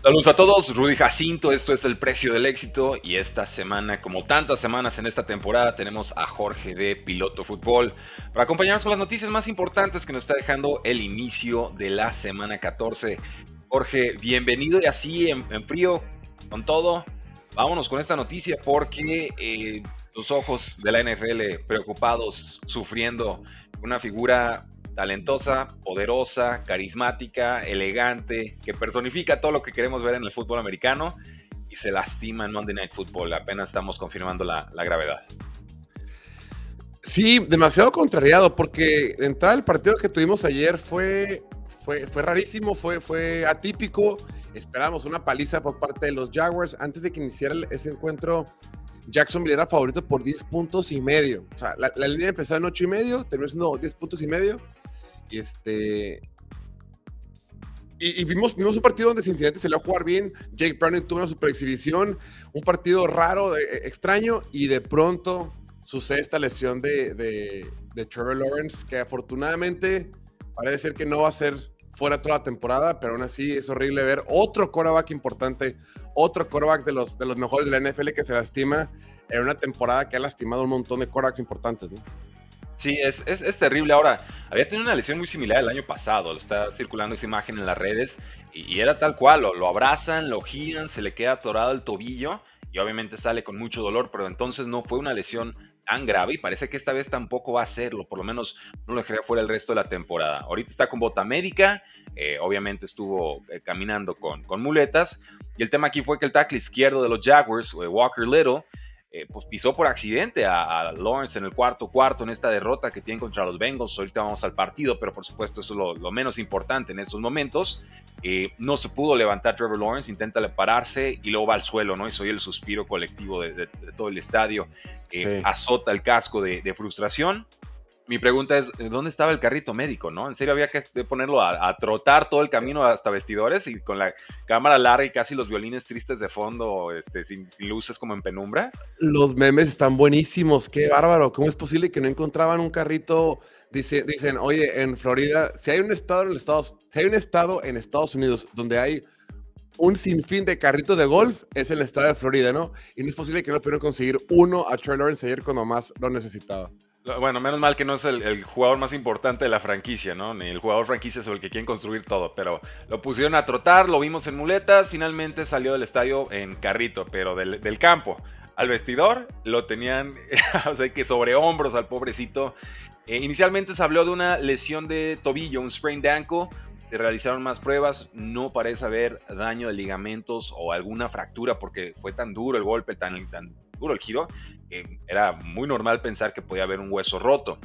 Saludos a todos, Rudy Jacinto, esto es El Precio del Éxito y esta semana, como tantas semanas en esta temporada, tenemos a Jorge de Piloto Fútbol para acompañarnos con las noticias más importantes que nos está dejando el inicio de la semana 14. Jorge, bienvenido y así en, frío, con todo, vámonos con esta noticia porque eh, los ojos de la NFL preocupados, sufriendo una figura talentosa, poderosa, carismática, elegante, que personifica todo lo que queremos ver en el fútbol americano y se lastima en Monday Night Football. Apenas estamos confirmando la, gravedad. Sí, demasiado contrariado, porque entrar el partido que tuvimos ayer fue, fue, fue rarísimo, fue, fue atípico. Esperamos una paliza por parte de los Jaguars. Antes de que iniciara ese encuentro, Jacksonville era favorito por 10 puntos y medio. O sea, la, la línea empezó en 8 y medio, terminó siendo 10 puntos y medio. Este. Y, vimos, vimos un partido donde Cincinnati se le va a jugar bien. Jake Browning tuvo una super exhibición. Un partido raro, e, extraño. Y de pronto sucede esta lesión de, de, Trevor Lawrence, que afortunadamente parece ser que no va a ser fuera toda la temporada, pero aún así es horrible ver otro quarterback importante, otro quarterback de los, de los mejores de la NFL que se lastima en una temporada que ha lastimado un montón de quarterbacks importantes. Sí, es, es, terrible. Ahora, había tenido una lesión muy similar el año pasado. Está circulando esa imagen en las redes y, era tal cual. Lo, abrazan, lo giran, se le queda atorado el tobillo y obviamente sale con mucho dolor, pero entonces no fue una lesión tan grave y parece que esta vez tampoco va a serlo. Por lo menos no lo dejaría fuera el resto de la temporada. Ahorita está con bota médica. Eh, obviamente estuvo eh, caminando con, con muletas. Y el tema aquí fue que el tackle izquierdo de los Jaguars, eh, Walker Little, eh, pues pisó por accidente a, Lawrence en el cuarto cuarto en esta derrota que tienen contra los Bengals. Ahorita vamos al partido, pero por supuesto eso es lo, menos importante en estos momentos. Eh, no se pudo levantar Trevor Lawrence, intenta pararse y luego va al suelo, ¿no? Y soy el suspiro colectivo de, todo el estadio. Eh, azota el casco de, de frustración mi pregunta es, ¿dónde estaba el carrito médico, no? ¿En serio había que ponerlo a, trotar todo el camino hasta vestidores y con la cámara larga y casi los violines tristes de fondo, este, sin, luces como en penumbra? Los memes están buenísimos, qué bárbaro. ¿Cómo es posible que no encontraban un carrito? Dice, dicen, oye, en Florida, si hay un estado en Estados, si hay un estado en Estados Unidos donde hay un sinfín de carritos de golf, es el estado de Florida, ¿no? Y no es posible que no pudieran conseguir uno a Trey Lawrence ayer cuando más lo necesitaba. Bueno, menos mal que no es el, jugador más importante de la franquicia, ¿no? Ni el jugador franquicia sobre el que quieren construir todo, pero lo pusieron a trotar, lo vimos en muletas, finalmente salió del estadio en carrito, pero del, campo al vestidor lo tenían, o sea, que sobre hombros al pobrecito. Eh, inicialmente se habló de una lesión de tobillo, un sprained ankle, se realizaron más pruebas, no parece haber daño de ligamentos o alguna fractura porque fue tan duro el golpe, tan duro el giro, era muy normal pensar que podía haber un hueso roto.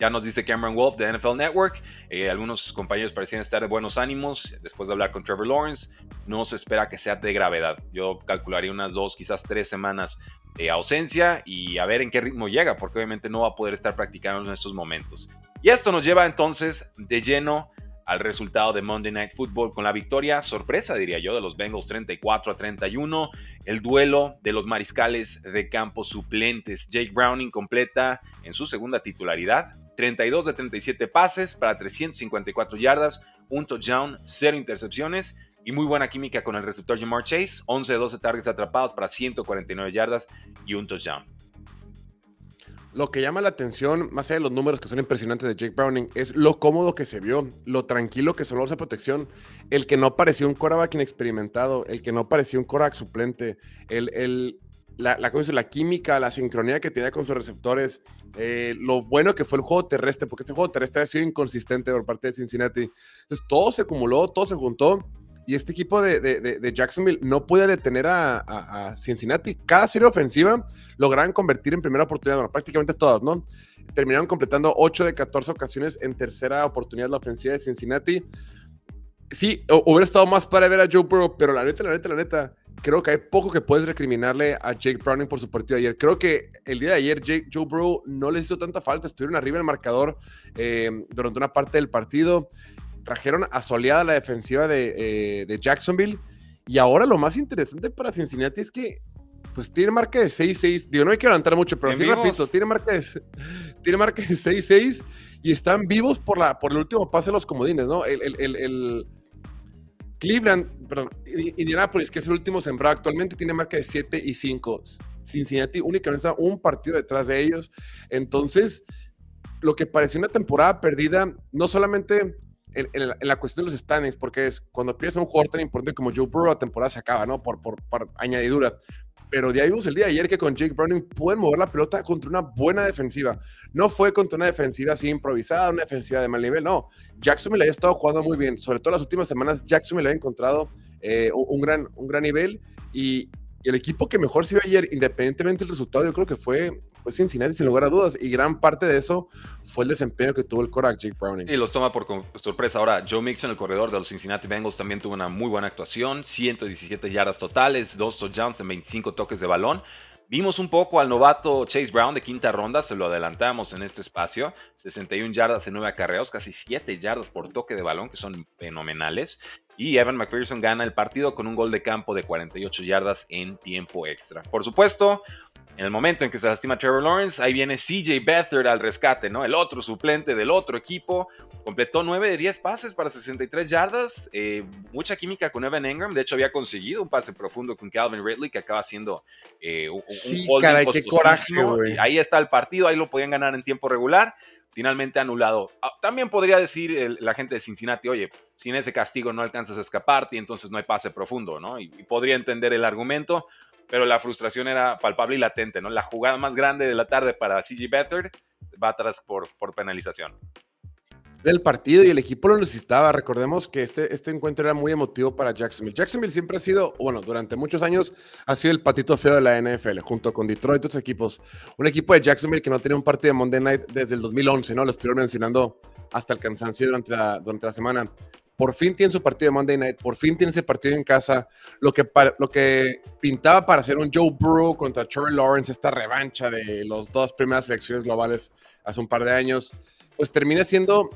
Ya nos dice Cameron Wolf de NFL Network. Eh, algunos compañeros parecían estar de buenos ánimos después de hablar con Trevor Lawrence. No se espera que sea de gravedad. Yo calcularía unas dos, quizás tres semanas de ausencia y a ver en qué ritmo llega, porque obviamente no va a poder estar practicando en estos momentos. Y esto nos lleva entonces de lleno al resultado de Monday Night Football con la victoria, sorpresa diría yo, de los Bengals 34 a 31, el duelo de los mariscales de campo suplentes. Jake Browning completa en su segunda titularidad 32 de 37 pases para 354 yardas, un touchdown, cero intercepciones y muy buena química con el receptor Jamar Chase, 11 de 12 targets atrapados para 149 yardas y un touchdown. Lo que llama la atención, más allá de los números que son impresionantes de Jake Browning, es lo cómodo que se vio, lo tranquilo que sonó esa protección, el que no parecía un coreback inexperimentado, el que no parecía un coreback suplente, el, el, la, la, la, química, la sincronía que tenía con sus receptores, eh, lo bueno que fue el juego terrestre, porque este juego terrestre ha sido inconsistente por parte de Cincinnati. Entonces todo se acumuló, todo se juntó y este equipo de, Jacksonville no puede detener a, Cincinnati. Cada serie ofensiva lograron convertir en primera oportunidad, prácticamente todas, ¿no? Terminaron completando 8 de 14 ocasiones en tercera oportunidad la ofensiva de Cincinnati. Sí, hubiera estado más para ver a Joe Burrow, pero la neta, la neta, la neta, creo que hay poco que puedes recriminarle a Jake Browning por su partido de ayer. Creo que el día de ayer Jake, Joe Burrow no les hizo tanta falta, estuvieron arriba del marcador eh, durante una parte del partido trajeron asoleada la defensiva de, eh, Jacksonville. Y ahora lo más interesante para Cincinnati es que pues tiene marca de 6-6. Digo, no hay que levantar mucho, pero sí repito, tiene marca de, tiene marca de 6-6 y están vivos por, la, por el último pase de los comodines, ¿no? El, Cleveland, perdón, Indianapolis, que es el último sembrado actualmente, tiene marca de 7 y 5. Cincinnati únicamente está un partido detrás de ellos. Entonces, lo que pareció una temporada perdida, no solamente en, la, cuestión de los standings, porque es cuando pierdes a un jugador tan importante como Joe Burrow, la temporada se acaba, ¿no? Por, por, por añadidura. Pero ahí vimos el día de ayer que con Jake Browning pueden mover la pelota contra una buena defensiva. No fue contra una defensiva así improvisada, una defensiva de mal nivel, no. Jacksonville había estado jugando muy bien. Sobre todo las últimas semanas, Jacksonville había encontrado eh, un, gran, un gran nivel y, y el equipo que mejor se vio ayer, independientemente del resultado, yo creo que fue pues Cincinnati sin lugar a dudas. Y gran parte de eso fue el desempeño que tuvo el Korak Jake Browning. Y los toma por sorpresa. Ahora, Joe Mixon, el corredor de los Cincinnati Bengals, también tuvo una muy buena actuación. 117 yardas totales, dos touchdowns en 25 toques de balón. Vimos un poco al novato Chase Brown de quinta ronda, se lo adelantamos en este espacio. 61 yardas en 9 acarreos, casi 7 yardas por toque de balón, que son fenomenales. Y Evan McPherson gana el partido con un gol de campo de 48 yardas en tiempo extra. Por supuesto, en el momento en que se lastima Trevor Lawrence, ahí viene CJ Beathard al rescate, ¿no? El otro suplente del otro equipo. Completó 9 de 10 pases para 63 yardas. Eh, mucha química con Evan Engram. De hecho, había conseguido un pase profundo con Calvin Ridley, que acaba siendo eh, un, sí, caray, qué coraje, Ahí está el partido, ahí lo podían ganar en tiempo regular. Finalmente anulado. Ah, también podría decir la gente de Cincinnati, oye, sin ese castigo no alcanzas a escaparte y entonces no hay pase profundo, ¿no? y podría entender el argumento pero la frustración era palpable y latente, ¿no? La jugada más grande de la tarde para CG Better va atrás por, por penalización. Del partido y el equipo lo necesitaba. Recordemos que este, este encuentro era muy emotivo para Jacksonville. Jacksonville siempre ha sido, bueno, durante muchos años ha sido el patito feo de la NFL, junto con Detroit y otros equipos. Un equipo de Jacksonville que no tenía un partido de Monday Night desde el 2011, ¿no? Lo estuvieron mencionando hasta el cansancio durante la, durante la semana por fin tiene su partido de Monday Night, por fin tiene ese partido en casa. Lo que, lo que pintaba para hacer un Joe Burrow contra Trevor Lawrence, esta revancha de las dos primeras selecciones globales hace un par de años, pues termina siendo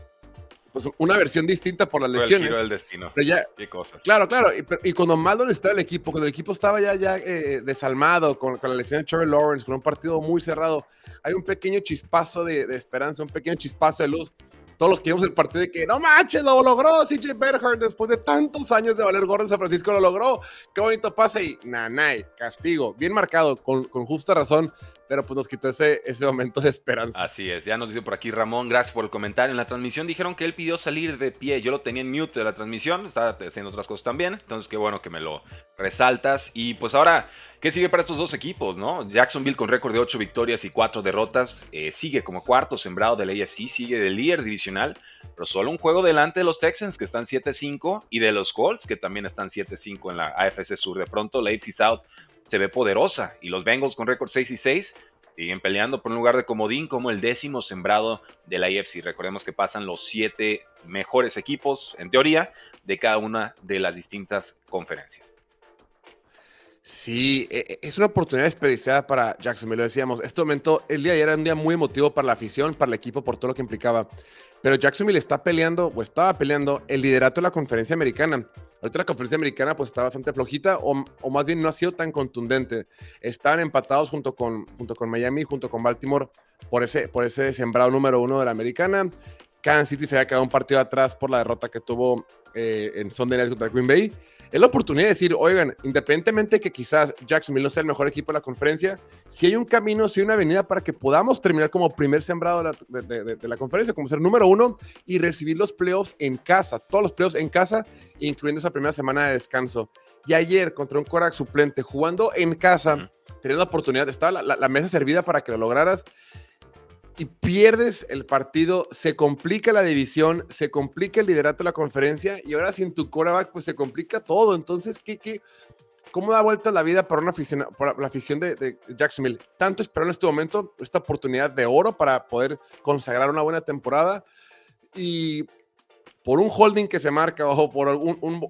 pues, una versión distinta por las lesiones. El del destino. ya, Qué cosas. Claro, claro. Y, cuando mal donde estaba el equipo, cuando el equipo estaba ya, ya eh, desalmado con, la lesión de Trevor Lawrence, con un partido muy cerrado, hay un pequeño chispazo de, de esperanza, un pequeño chispazo de luz todos los que vimos el partido de que no manches, lo logró CJ Berhard después de tantos años de valer gorro en San Francisco, lo logró. Qué bonito pase y nanay, castigo, bien marcado, con, con justa razón pero pues nos quitó ese, ese momento de esperanza. Así es, ya nos dice por aquí Ramón, gracias por el comentario. En la transmisión dijeron que él pidió salir de pie, yo lo tenía en mute de la transmisión, estaba haciendo otras cosas también, entonces qué bueno que me lo resaltas. Y pues ahora, ¿qué sigue para estos dos equipos? no? Jacksonville con récord de 8 victorias y 4 derrotas, eh, sigue como cuarto sembrado del AFC, sigue de líder divisional, pero solo un juego delante de los Texans que están 7-5 y de los Colts que también están 7-5 en la AFC Sur. De pronto la AFC South se ve poderosa y los Bengals con récord 6 y 6 siguen peleando por un lugar de comodín como el décimo sembrado de la IFC. Recordemos que pasan los siete mejores equipos, en teoría, de cada una de las distintas conferencias. Sí, e, e, es una oportunidad desperdiciada para Jacksonville, lo decíamos. Este momento, el día de ayer era un día muy emotivo para la afición, para el equipo, por todo lo que implicaba. Pero Jacksonville está peleando, o estaba peleando, el liderato de la conferencia americana. Ahorita la conferencia americana pues está bastante flojita o, más bien no ha sido tan contundente. Están empatados junto con, junto con Miami, junto con Baltimore por ese, por ese sembrado número uno de la americana. Kansas City se había quedado un partido atrás por la derrota que tuvo eh, en Sunday Night contra Green Bay. Es la oportunidad de decir, oigan, independientemente que quizás Jacksonville no sea el mejor equipo de la conferencia, si hay un camino, si hay una avenida para que podamos terminar como primer sembrado de la, conferencia, como ser número uno y recibir los playoffs en casa, todos los playoffs en casa, incluyendo esa primera semana de descanso. Y ayer contra un Korak suplente, jugando en casa, teniendo la oportunidad, estaba la, la mesa servida para que lo lograras y pierdes el partido, se complica la división, se complica el liderato de la conferencia y ahora sin tu quarterback pues se complica todo. Entonces, ¿qué, qué, ¿cómo da vuelta la vida para, una afición, para la afición de, Jacksonville? Tanto esperó en este momento esta oportunidad de oro para poder consagrar una buena temporada y por un holding que se marca o por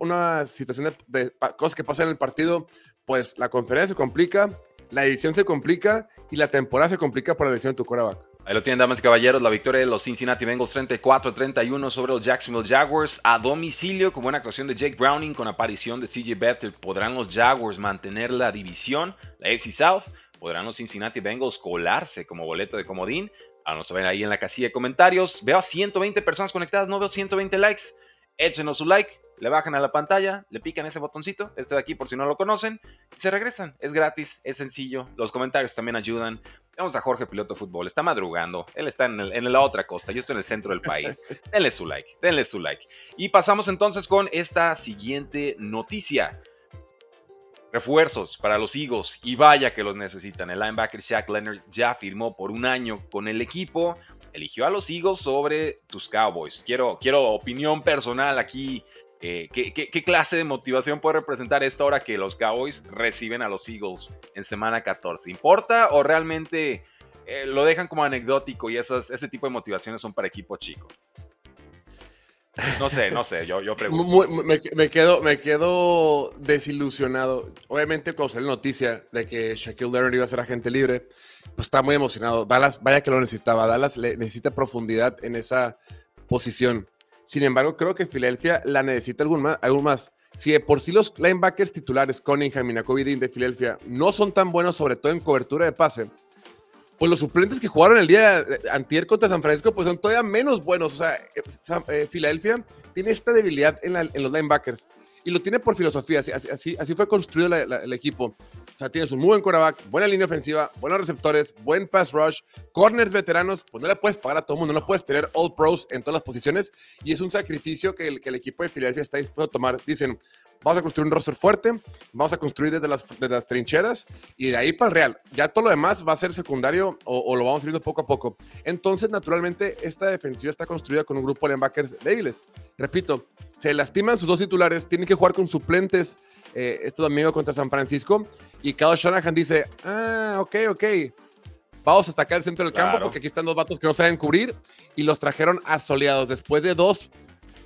una situación de, de cosas que pasan en el partido, pues la conferencia se complica, la división se complica y la temporada se complica por la lesión de tu quarterback. Ahí lo tienen, damas y caballeros, la victoria de los Cincinnati Bengals 34-31 sobre los Jacksonville Jaguars a domicilio con buena actuación de Jake Browning con aparición de CJ Beathard. ¿Podrán los Jaguars mantener la división, la AFC South? ¿Podrán los Cincinnati Bengals colarse como boleto de comodín? Vamos a ver ahí en la casilla de comentarios. Veo a 120 personas conectadas, no veo 120 likes. Échenos su like le bajan a la pantalla, le pican ese botoncito, este de aquí por si no lo conocen, se regresan. Es gratis, es sencillo, los comentarios también ayudan. Vamos a Jorge Piloto Fútbol, está madrugando, él está en, en, la otra costa, yo estoy en el centro del país. denle su like, denle su like. Y pasamos entonces con esta siguiente noticia. Refuerzos para los Eagles y vaya que los necesitan. El linebacker Shaq Leonard ya firmó por un año con el equipo. Eligió a los Eagles sobre tus Cowboys. Quiero, quiero opinión personal aquí. Eh, ¿qué, clase de motivación puede representar esto ahora que los Cowboys reciben a los Eagles en semana 14? ¿Importa o realmente eh, lo dejan como anecdótico y esas, ese tipo de motivaciones son para equipo chico? No sé, no sé, yo, yo pregunto. me, quedo, me quedo desilusionado. Obviamente, cuando salió la noticia de que Shaquille Leonard iba a ser agente libre, pues estaba muy emocionado. Dallas, vaya que lo necesitaba. Dallas le necesita profundidad en esa posición. Sin embargo, creo que Filadelfia la necesita algún más. Algún más. Si por sí los linebackers titulares, Cunningham y Nakobe de Filadelfia, no son tan buenos, sobre todo en cobertura de pase, pues los suplentes que jugaron el día antier contra San Francisco, pues son todavía menos buenos. O sea, eh, eh, Filadelfia tiene esta debilidad en, los linebackers y lo tiene por filosofía. Así, así, así fue construido el equipo. O sea, tienes un muy buen quarterback, buena línea ofensiva, buenos receptores, buen pass rush, corners veteranos. Pues no le puedes pagar a todo el mundo, no puedes tener all pros en todas las posiciones. Y es un sacrificio que el, que el equipo de Filadelfia está dispuesto a tomar. Dicen, vamos a construir un roster fuerte, vamos a construir desde las, las trincheras y de ahí para el Real. Ya todo lo demás va a ser secundario o, lo vamos viendo poco a poco. Entonces, naturalmente, esta defensiva está construida con un grupo de linebackers débiles. Repito, se lastiman sus dos titulares, tienen que jugar con suplentes eh, este domingo contra San Francisco y Kyle Shanahan dice, ah, ok, ok, vamos a atacar el centro del campo porque aquí están dos vatos que no saben cubrir y los trajeron asoleados después de dos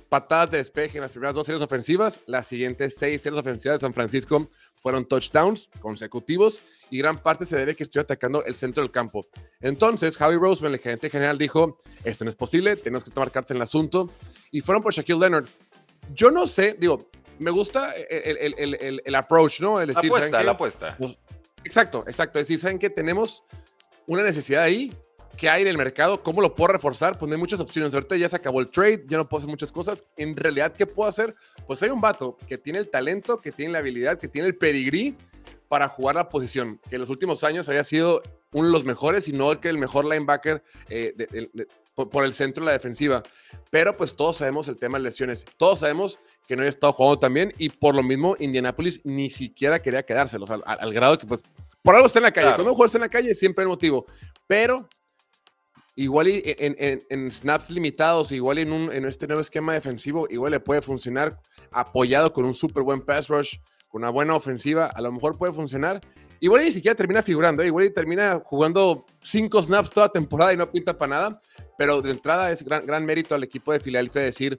patadas de despeje en las primeras dos series ofensivas. Las siguientes seis series ofensivas de San Francisco fueron touchdowns consecutivos y gran parte se debe que estoy atacando el centro del campo. Entonces, Javi Roseman, el gerente general, dijo, esto no es posible, tenemos que tomar cartas en el asunto. Y fueron por Shaquille Leonard. Yo no sé, digo, me gusta el, el, el, approach, ¿no? El decir, la apuesta, la apuesta. Pues, exacto, exacto. Es decir, ¿saben que tenemos una necesidad ahí? ¿Qué hay en el mercado? ¿Cómo lo puedo reforzar? Pues hay muchas opciones. Ahorita ya se acabó el trade, ya no puedo hacer muchas cosas. En realidad, ¿qué puedo hacer? Pues hay un vato que tiene el talento, que tiene la habilidad, que tiene el pedigrí para jugar la posición, que en los últimos años había sido uno de los mejores y no el que el mejor linebacker eh, por, el centro de la defensiva. Pero pues todos sabemos el tema de lesiones. Todos sabemos que no había estado jugando también y por lo mismo Indianapolis ni siquiera quería quedárselos al, grado que pues por algo está en la calle. Cuando juegas en la calle siempre hay motivo. Pero igual en, snaps limitados, igual en, un, en este nuevo esquema defensivo, igual le puede funcionar apoyado con un súper buen pass rush, con una buena ofensiva, a lo mejor puede funcionar. Igual ni siquiera termina figurando, ¿eh? igual termina jugando cinco snaps toda temporada y no pinta para nada, pero de entrada es gran, gran mérito al equipo de Filadelfia decir,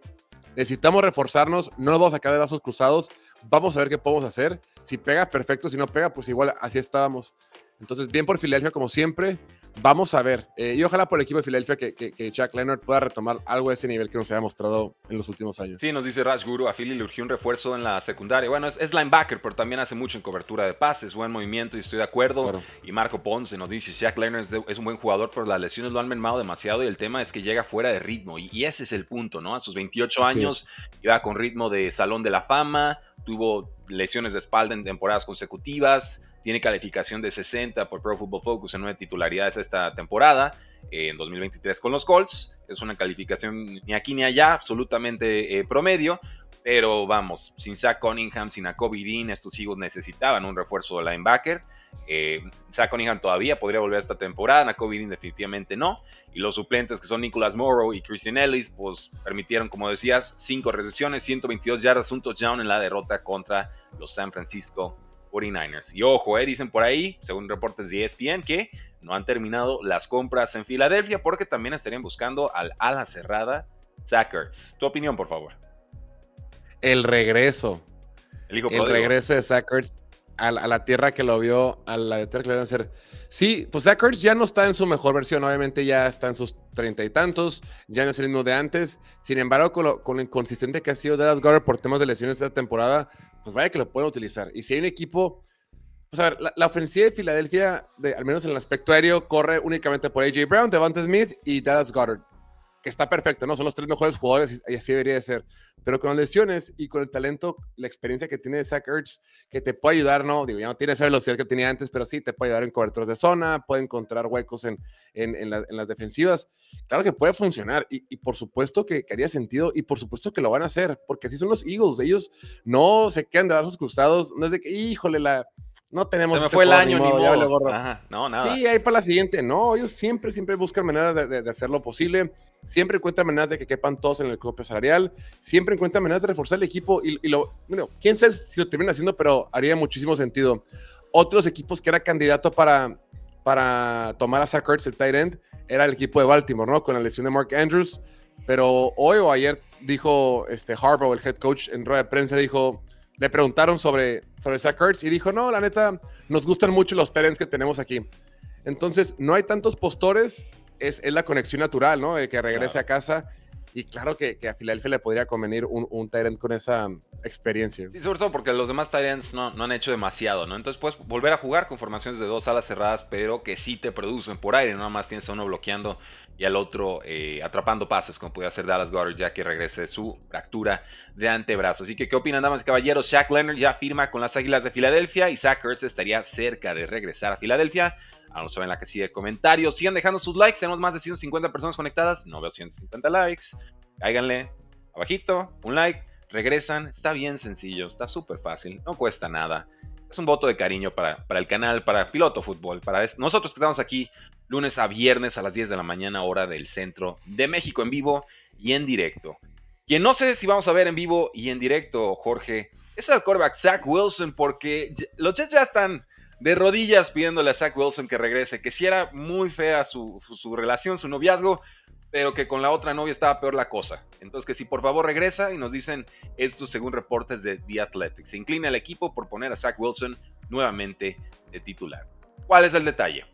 necesitamos reforzarnos, no nos vamos a sacar de brazos cruzados, vamos a ver qué podemos hacer, si pega, perfecto, si no pega, pues igual así estábamos. Entonces, bien por Filadelfia como siempre, Vamos a ver. Eh, y ojalá por el equipo de Filadelfia que, que, Jack Leonard pueda retomar algo de ese nivel que nos había mostrado en los últimos años. Sí, nos dice Rash Guru, a Philly le urgió un refuerzo en la secundaria. Bueno, es, linebacker, pero también hace mucho en cobertura de pases, buen movimiento y estoy de acuerdo. Y Marco Ponce nos dice, Jack Leonard es, un buen jugador, pero las lesiones lo han mermado demasiado y el tema es que llega fuera de ritmo. Y, ese es el punto, ¿no? A sus 28 años iba con ritmo de Salón de la Fama, tuvo lesiones de espalda en temporadas consecutivas tiene calificación de 60 por Pro Football Focus en nueve titularidades esta temporada, en 2023 con los Colts. Es una calificación ni aquí ni allá, absolutamente eh, promedio. Pero vamos, sin Zach Cunningham, sin Jacoby Dean, estos hijos necesitaban un refuerzo de linebacker. Eh, Zach Cunningham todavía podría volver esta temporada, Jacoby Dean definitivamente no. Y los suplentes que son Nicholas Morrow y Christian Ellis, pues permitieron, como decías, 5 recepciones, 122 yardas, un touchdown en la derrota contra los San Francisco 49ers. Y ojo, eh, dicen por ahí, según reportes de ESPN, que no han terminado las compras en Filadelfia porque también estarían buscando al ala cerrada Zach Tu opinión, por favor. El regreso. El, regreso de Zach a, la tierra que lo vio, a la tierra que le hacer. Sí, pues Zach ya no está en su mejor versión, obviamente ya está en sus treinta y tantos, ya no es el mismo de antes. Sin embargo, con lo, con lo inconsistente que ha sido Dallas Goddard por temas de lesiones esta temporada, pues vaya que lo pueden utilizar. Y si hay un equipo, pues a ver, la, ofensiva de Filadelfia, de, al menos en el aspecto aéreo, corre únicamente por AJ Brown, Devante Smith y Dallas Goddard. Que está perfecto, ¿no? Son los tres mejores jugadores y, así debería de ser. Pero con lesiones y con el talento, la experiencia que tiene Zach Ertz, que te puede ayudar, ¿no? Digo, ya no tiene esa velocidad que tenía antes, pero sí te puede ayudar en coberturas de zona, puede encontrar huecos en, en, las defensivas. Claro que puede funcionar y, y por supuesto que, que, haría sentido y por supuesto que lo van a hacer, porque así son los Eagles. Ellos no se quedan de brazos cruzados, no es de que, híjole, la no tenemos. Se me este fue el año, ni modo, Ajá, no, nada. Sí, ahí para la siguiente. No, ellos siempre, siempre buscan maneras de, de, hacer lo posible. Siempre encuentran maneras de que quepan todos en el cope salarial. Siempre encuentran maneras de reforzar el equipo. Y, lo, bueno, quién sabe si lo terminan haciendo, pero haría muchísimo sentido. Otros equipos que era candidato para, para tomar a Zach el tight end, era el equipo de Baltimore, ¿no? Con la lesión de Mark Andrews. Pero hoy o ayer dijo este Harbaugh, el head coach, en rueda de prensa, dijo le preguntaron sobre, sobre Zach y dijo, no, la neta, nos gustan mucho los Terens que tenemos aquí. Entonces, no hay tantos postores, es, es la conexión natural, ¿no? El que regrese a casa y claro que, a Filadelfia le podría convenir un, un Tyrant con esa experiencia. Sí, sobre todo porque los demás Tyrants no, no han hecho demasiado, ¿no? Entonces puedes volver a jugar con formaciones de dos alas cerradas, pero que sí te producen por aire, nada más tienes a uno bloqueando y al otro eh, atrapando pases, como puede hacer Dallas Goddard ya que regrese de su fractura de antebrazo. Así que, ¿qué opinan, damas y caballeros? Shaq Leonard ya firma con las Águilas de Filadelfia y Zach Ertz estaría cerca de regresar a Filadelfia. Aún no saben la casilla de comentarios. Sigan dejando sus likes. Tenemos más de 150 personas conectadas. No veo 150 likes. Cáiganle abajito, un like, regresan. Está bien sencillo, está súper fácil, no cuesta nada. Es un voto de cariño para, para el canal, para Piloto Fútbol, para nosotros que estamos aquí lunes a viernes a las 10 de la mañana, hora del centro de México, en vivo y en directo. Quien no sé si vamos a ver en vivo y en directo, Jorge, es el quarterback Zach Wilson, porque los Jets ya están de rodillas pidiéndole a Zach Wilson que regrese, que si era muy fea su, su relación, su noviazgo, pero que con la otra novia estaba peor la cosa. Entonces que si por favor regresa y nos dicen esto según reportes de The Athletic. Se inclina el equipo por poner a Zach Wilson nuevamente de titular. ¿Cuál es el detalle?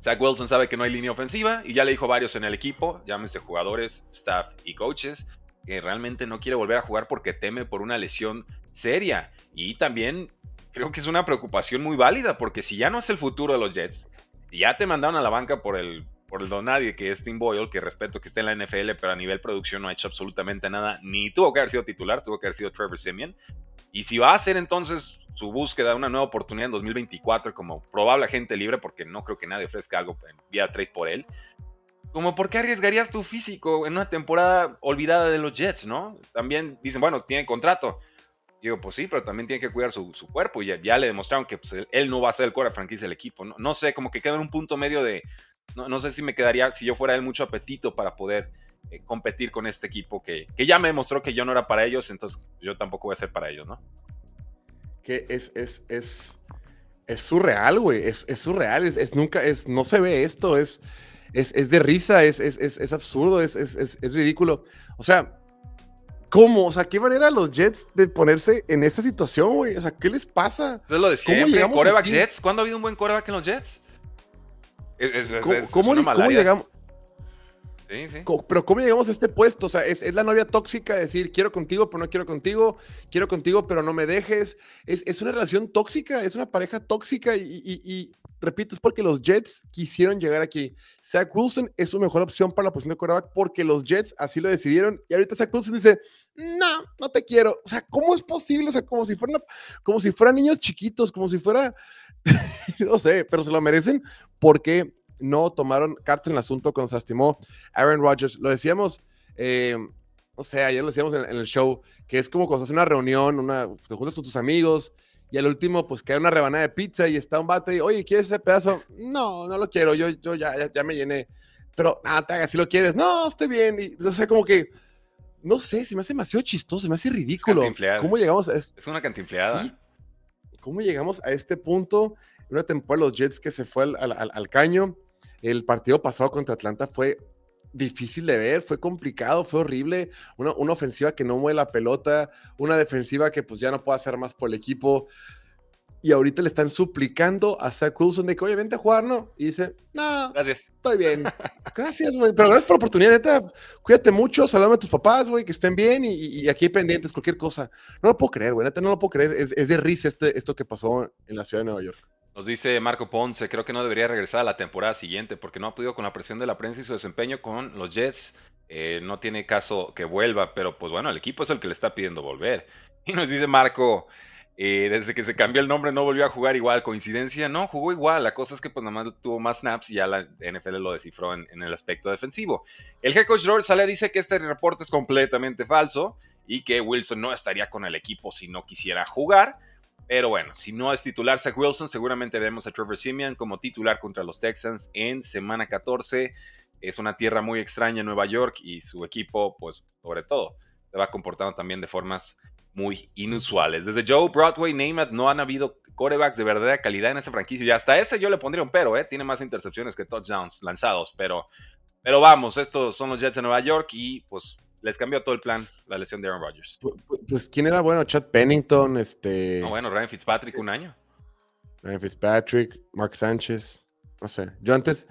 Zach Wilson sabe que no hay línea ofensiva y ya le dijo varios en el equipo, llámese jugadores, staff y coaches, que realmente no quiere volver a jugar porque teme por una lesión seria. Y también creo que es una preocupación muy válida porque si ya no es el futuro de los Jets, ya te mandaron a la banca por el por el don nadie que es Tim Boyle, que respeto que esté en la NFL, pero a nivel producción no ha hecho absolutamente nada, ni tuvo que haber sido titular, tuvo que haber sido Trevor Simeon. Y si va a hacer entonces su búsqueda de una nueva oportunidad en 2024 como probable agente libre, porque no creo que nadie ofrezca algo en vía trade por él, como por qué arriesgarías tu físico en una temporada olvidada de los Jets, ¿no? También dicen, bueno, tiene contrato. Digo, pues sí, pero también tiene que cuidar su, cuerpo y ya, le demostraron que pues, él, no va a ser el core franquicia del equipo. No, no sé, como que queda en un punto medio de, no, sé si me quedaría, si yo fuera él, mucho apetito para poder eh, competir con este equipo que, que, ya me demostró que yo no era para ellos, entonces yo tampoco voy a ser para ellos, ¿no? Que es, es, es, es surreal, güey, es, es, surreal, es, nunca, es, no se ve esto, es, es, es de risa, es, es, es absurdo, es, es, ridículo. O sea, ¿Cómo? O sea, ¿qué manera los Jets de ponerse en esta situación, güey? O sea, ¿qué les pasa? Es lo de siempre, coreback Jets. ¿Cuándo ha habido un buen coreback en los Jets? ¿Cómo, llegamos? Pero ¿cómo llegamos a este puesto? O sea, es, la novia tóxica decir, quiero contigo, pero no quiero contigo, quiero contigo, pero no me dejes. Es, una relación tóxica, es una pareja tóxica y, repito, es porque los Jets quisieron llegar aquí. Zach Wilson es su mejor opción para la posición de quarterback porque los Jets así lo decidieron y ahorita Zach Wilson dice, no, no te quiero. O sea, ¿cómo es posible? O sea, como si fueran, como si fueran niños chiquitos, como si fuera no sé, pero se lo merecen porque no tomaron cartas en el asunto cuando se lastimó Aaron Rodgers. Lo decíamos, eh, no sé, ayer lo decíamos en, el show, que es como cuando haces una reunión, una, te juntas con tus amigos y al último pues queda una rebanada de pizza y está un bate y, oye, ¿quieres ese pedazo? No, no lo quiero, yo, yo ya, ya, me llené. Pero nada, te hagas, si lo quieres, no, estoy bien. Y, o sea, como que, no sé, se me hace demasiado chistoso, se me hace ridículo. ¿Cómo llegamos a esto? Es una cantinfleada. ¿Cómo llegamos a este punto? Una temporada los Jets que se fue al, caño. El partido pasado contra Atlanta fue difícil de ver, fue complicado, fue horrible. Una, una, ofensiva que no mueve la pelota, una defensiva que pues ya no puede hacer más por el equipo. Y ahorita le están suplicando a Zach Wilson de que, oye, vente a jugar, ¿no? Y dice, no, gracias. Estoy bien. Gracias. Pero gracias por la oportunidad, neta. Cuídate mucho, saludame a tus papás, güey, que estén bien y, y, aquí pendientes, cualquier cosa. No lo puedo creer, güey, no lo puedo creer. Es, es de risa este, esto que pasó en la ciudad de Nueva York. Nos dice Marco Ponce, creo que no debería regresar a la temporada siguiente porque no ha podido con la presión de la prensa y su desempeño con los Jets. eh, no tiene caso que vuelva, pero pues bueno, el equipo es el que le está pidiendo volver. Y nos dice Marco, eh, desde que se cambió el nombre no volvió a jugar igual. ¿Coincidencia? No, jugó igual. La cosa es que pues nada más tuvo más snaps y ya la NFL lo descifró en, el aspecto defensivo. El head coach George sale dice que este reporte es completamente falso y que Wilson no estaría con el equipo si no quisiera jugar. Pero bueno, si no es titular Zach Wilson, seguramente veremos a Trevor Simeon como titular contra los Texans en semana 14. Es una tierra muy extraña en Nueva York y su equipo, pues sobre todo, se va comportando también de formas muy inusuales. Desde Joe, Broadway, Namath, no han habido corebacks de verdadera calidad en esta franquicia. Y hasta ese yo le pondría un pero, ¿eh? Tiene más intercepciones que touchdowns lanzados, pero, pero vamos, estos son los Jets de Nueva York y pues les cambió todo el plan la lesión de Aaron Rodgers. Pues, ¿quién era bueno? Chad Pennington, este... No, bueno, Ryan Fitzpatrick un año. Ryan Fitzpatrick, Mark Sánchez, no sé. Yo antes,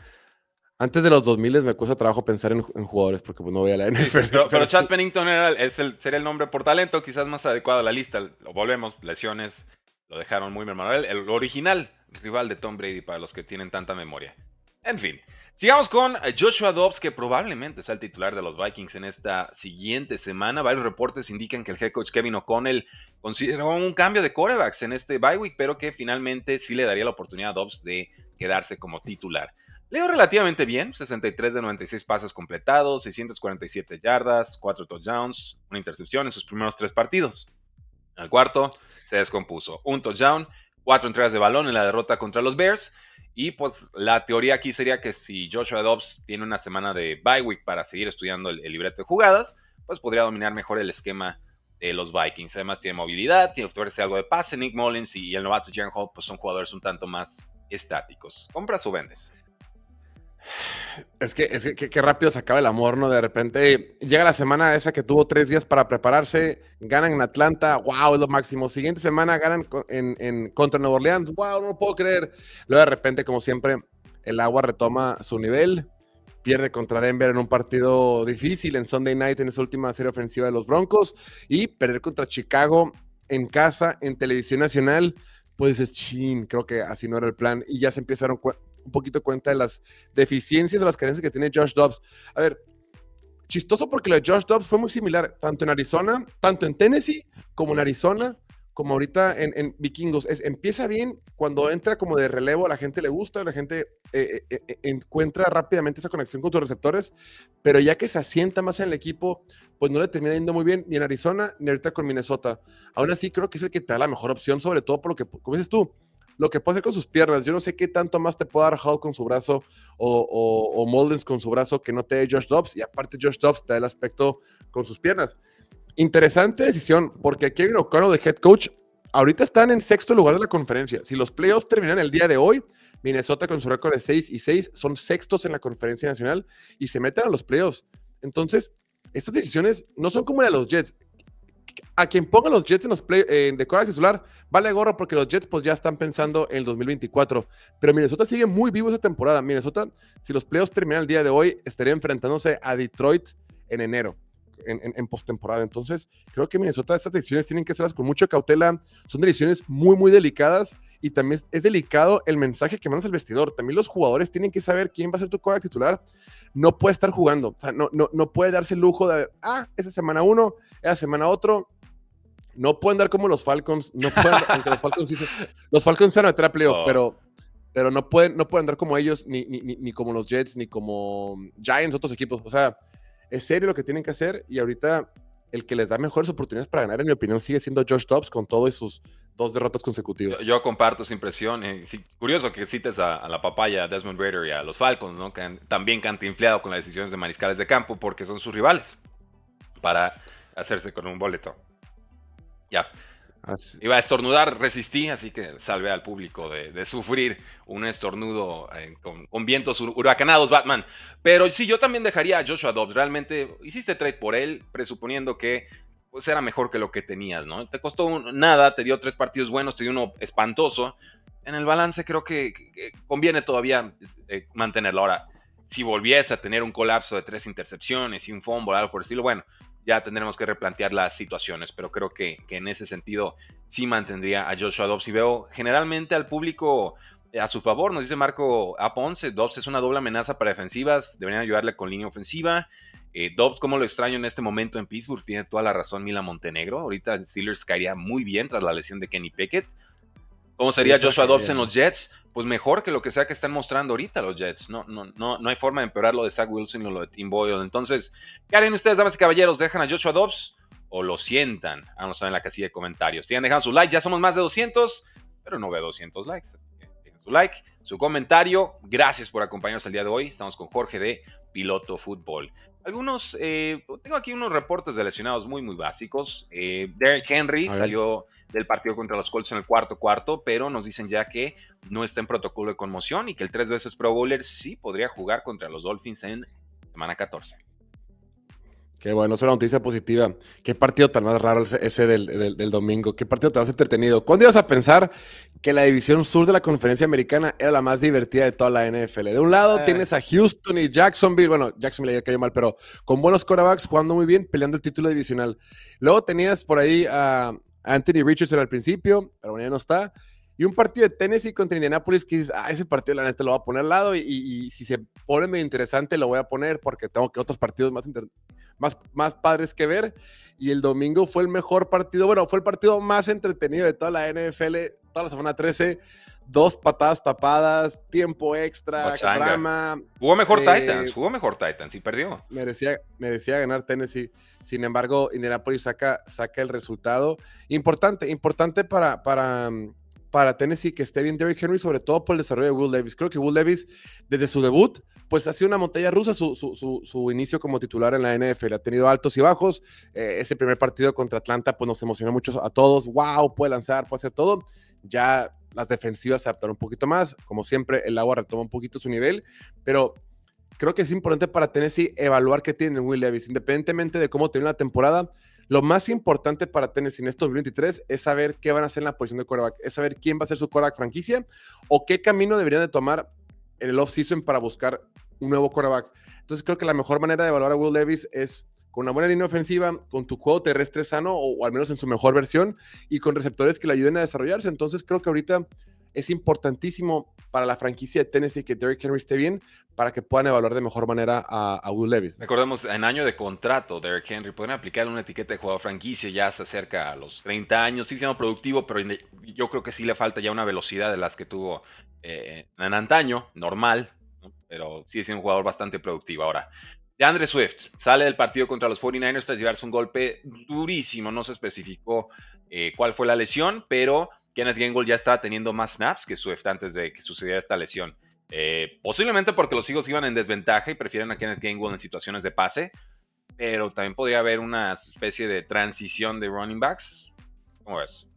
antes de los 2000 me cuesta trabajo pensar en, jugadores porque pues, no voy a la NFL. pero, Chad Pennington era, es el, sería el nombre por talento quizás más adecuado a la lista. Lo volvemos, lesiones, lo dejaron muy mermado. El, original rival de Tom Brady para los que tienen tanta memoria. En fin, sigamos con Joshua Dobbs, que probablemente sea el titular de los Vikings en esta siguiente semana. Varios reportes indican que el head coach Kevin O'Connell consideró un cambio de corebacks en este bye week, pero que finalmente sí le daría la oportunidad a Dobbs de quedarse como titular. Leo relativamente bien, 63 de 96 pases completados, 647 yardas, 4 touchdowns, una intercepción en sus primeros tres partidos. Al cuarto se descompuso, un touchdown, cuatro entregas de balón en la derrota contra los Bears. Y pues la teoría aquí sería que si Joshua Dobbs tiene una semana de bye week para seguir estudiando el, libreto de jugadas, pues podría dominar mejor el esquema de los Vikings. Además tiene movilidad, tiene ofrecer algo de pase. Nick Mullins y el novato Jan Hall pues son jugadores un tanto más estáticos. ¿Compras o vendes? Es que, rápido se acaba el amor, ¿no? De repente llega la semana esa que tuvo tres días para prepararse, ganan en Atlanta, wow, es lo máximo. Siguiente semana ganan en, contra Nueva Orleans, wow, no puedo creer. Luego de repente, como siempre, el agua retoma su nivel, pierde contra Denver en un partido difícil en Sunday Night en esa última serie ofensiva de los Broncos y perder contra Chicago en casa, en televisión nacional, pues es chin, creo que así no era el plan y ya se empezaron un poquito cuenta de las deficiencias o las carencias que tiene Josh Dobbs. A ver, chistoso porque lo de Josh Dobbs fue muy similar, tanto en Arizona, tanto en Tennessee como en Arizona, como ahorita en, Vikingos. Es, empieza bien, cuando entra como de relevo, la gente le gusta, la gente eh, eh, eh, encuentra rápidamente esa conexión con tus receptores, pero ya que se asienta más en el equipo, pues no le termina yendo muy bien ni en Arizona ni ahorita con Minnesota. Aún así, creo que es el que te da la mejor opción, sobre todo por lo que, como tú, lo que puede hacer con sus piernas. Yo no sé qué tanto más te puede dar Hall con su brazo o, o, Moldens con su brazo que no te dé Josh Dobbs. Y aparte, Josh Dobbs te da el aspecto con sus piernas. Interesante decisión, porque Kevin O'Connell, de head coach, ahorita están en sexto lugar de la conferencia. Si los playoffs terminan el día de hoy, Minnesota con su récord de 6 y 6 son sextos en la conferencia nacional y se meten a los playoffs. Entonces, estas decisiones no son como la de los Jets a quien ponga los Jets en los play, eh, de corazón titular, vale gorro porque los Jets pues ya están pensando en el 2024. Pero Minnesota sigue muy vivo esa temporada. Minnesota, si los playoffs terminan el día de hoy, estaría enfrentándose a Detroit en enero, en, en, postemporada. Entonces, creo que Minnesota, estas decisiones tienen que hacerlas con mucha cautela. Son decisiones muy, muy delicadas y también es delicado el mensaje que mandas al vestidor. También los jugadores tienen que saber quién va a ser tu coreback titular. No puede estar jugando, o sea, no, no, no puede darse el lujo de, ah, esta semana uno, esta semana otro. No pueden dar como los Falcons, no pueden, aunque los Falcons sí se, los Falcons se van a meter a playoffs, oh. pero, pero no pueden, no pueden dar como ellos, ni, ni, ni, como los Jets, ni como Giants, otros equipos. O sea, es serio lo que tienen que hacer y ahorita el que les da mejores oportunidades para ganar, en mi opinión, sigue siendo Josh Dobbs con todos sus dos derrotas consecutivas. Yo, comparto esa impresión. Eh, curioso que cites a, la papaya, Desmond Raider y a los Falcons, ¿no? que han, también cantinfleado con las decisiones de mariscales de campo porque son sus rivales para hacerse con un boleto. Ya. Iba a estornudar, resistí, así que salvé al público de, sufrir un estornudo eh, con, vientos huracanados, Batman. Pero sí, yo también dejaría a Joshua Dobbs. Realmente hiciste trade por él, presuponiendo que pues, era mejor que lo que tenías, ¿no? Te costó nada, te dio tres partidos buenos, te dio uno espantoso. En el balance creo que, conviene todavía eh, mantenerlo. Ahora, si volviese a tener un colapso de tres intercepciones y un fumble, algo por el estilo, bueno, ya tendremos que replantear las situaciones, pero creo que, en ese sentido sí mantendría a Joshua Dobbs y veo generalmente al público a su favor. Nos dice Marco Aponce, Dobbs es una doble amenaza para defensivas, deberían ayudarle con línea ofensiva. Eh, Dobbs, como lo extraño en este momento en Pittsburgh, tiene toda la razón Mila Montenegro. Ahorita Steelers caería muy bien tras la lesión de Kenny Pickett. ¿Cómo sería Joshua Dobbs en los Jets? Pues mejor que lo que sea que están mostrando ahorita los Jets. No, no, no, no hay forma de empeorar lo de Zach Wilson o lo de Tim Boyle. Entonces, ¿qué harían ustedes, damas y caballeros? ¿Dejan a Joshua Dobbs o lo sientan? Vamos a ver en la casilla de comentarios. Sigan dejando su like, ya somos más de 200, pero no veo 200 likes. Su like, su comentario. Gracias por acompañarnos el día de hoy. Estamos con Jorge de Piloto Fútbol. Algunos, eh, tengo aquí unos reportes de lesionados muy, muy básicos. Eh, Derrick Henry salió del partido contra los Colts en el cuarto cuarto, pero nos dicen ya que no está en protocolo de conmoción y que el tres veces Pro Bowler sí podría jugar contra los Dolphins en semana 14. Qué bueno, es una noticia positiva. Qué partido tan más raro ese del, domingo. Qué partido tan más entretenido. ¿Cuándo ibas a pensar que la división sur de la conferencia americana era la más divertida de toda la NFL? De un lado eh. tienes a Houston y Jacksonville. Bueno, Jacksonville ya cayó mal, pero con buenos quarterbacks jugando muy bien, peleando el título divisional. Luego tenías por ahí a Anthony Richardson al principio, pero bueno, ya no está. Y un partido de Tennessee contra Indianapolis que dices, ah, ese partido la neta lo voy a poner al lado y, si se pone medio interesante lo voy a poner porque tengo que otros partidos más, más, más padres que ver. Y el domingo fue el mejor partido, bueno, fue el partido más entretenido de toda la NFL, toda la semana 13. Dos patadas tapadas, tiempo extra, drama. Jugó mejor eh, Titans, jugó mejor Titans y perdió. Merecía, merecía ganar Tennessee. Sin embargo, Indianapolis saca, saca el resultado. Importante, importante para, para, para Tennessee que esté bien Derrick Henry, sobre todo por el desarrollo de Will Levis. Creo que Will Levis, desde su debut, pues ha sido una montaña rusa su, su, su, inicio como titular en la NFL. Ha tenido altos y bajos. Eh, ese primer partido contra Atlanta, pues nos emocionó mucho a todos. ¡Wow! Puede lanzar, puede hacer todo. Ya las defensivas se adaptaron un poquito más. Como siempre, el agua retoma un poquito su nivel, pero creo que es importante para Tennessee evaluar qué tiene Will Levis, independientemente de cómo termine la temporada lo más importante para Tennessee en estos 2023 es saber qué van a hacer en la posición de quarterback, es saber quién va a ser su quarterback franquicia o qué camino deberían de tomar en el off-season para buscar un nuevo quarterback. Entonces creo que la mejor manera de evaluar a Will Davis es con una buena línea ofensiva, con tu juego terrestre sano o, o, al menos en su mejor versión y con receptores que le ayuden a desarrollarse. Entonces creo que ahorita es importantísimo para la franquicia de Tennessee que Derrick Henry esté bien para que puedan evaluar de mejor manera a, Will Levis. Recordemos, en año de contrato, Derrick Henry, pueden aplicar una etiqueta de jugador franquicia, ya se acerca a los 30 años, sí siendo productivo, pero yo creo que sí le falta ya una velocidad de las que tuvo eh, en antaño, normal, pero sí es un jugador bastante productivo. Ahora, de Andre Swift sale del partido contra los 49ers tras llevarse un golpe durísimo, no se especificó eh, cuál fue la lesión, pero Kenneth Gainwell ya estaba teniendo más snaps que Swift antes de que sucediera esta lesión. Eh, posiblemente porque los Eagles iban en desventaja y prefieren a Kenneth Gainwell en situaciones de pase, pero también podría haber una especie de transición de running backs. ¿Cómo ves?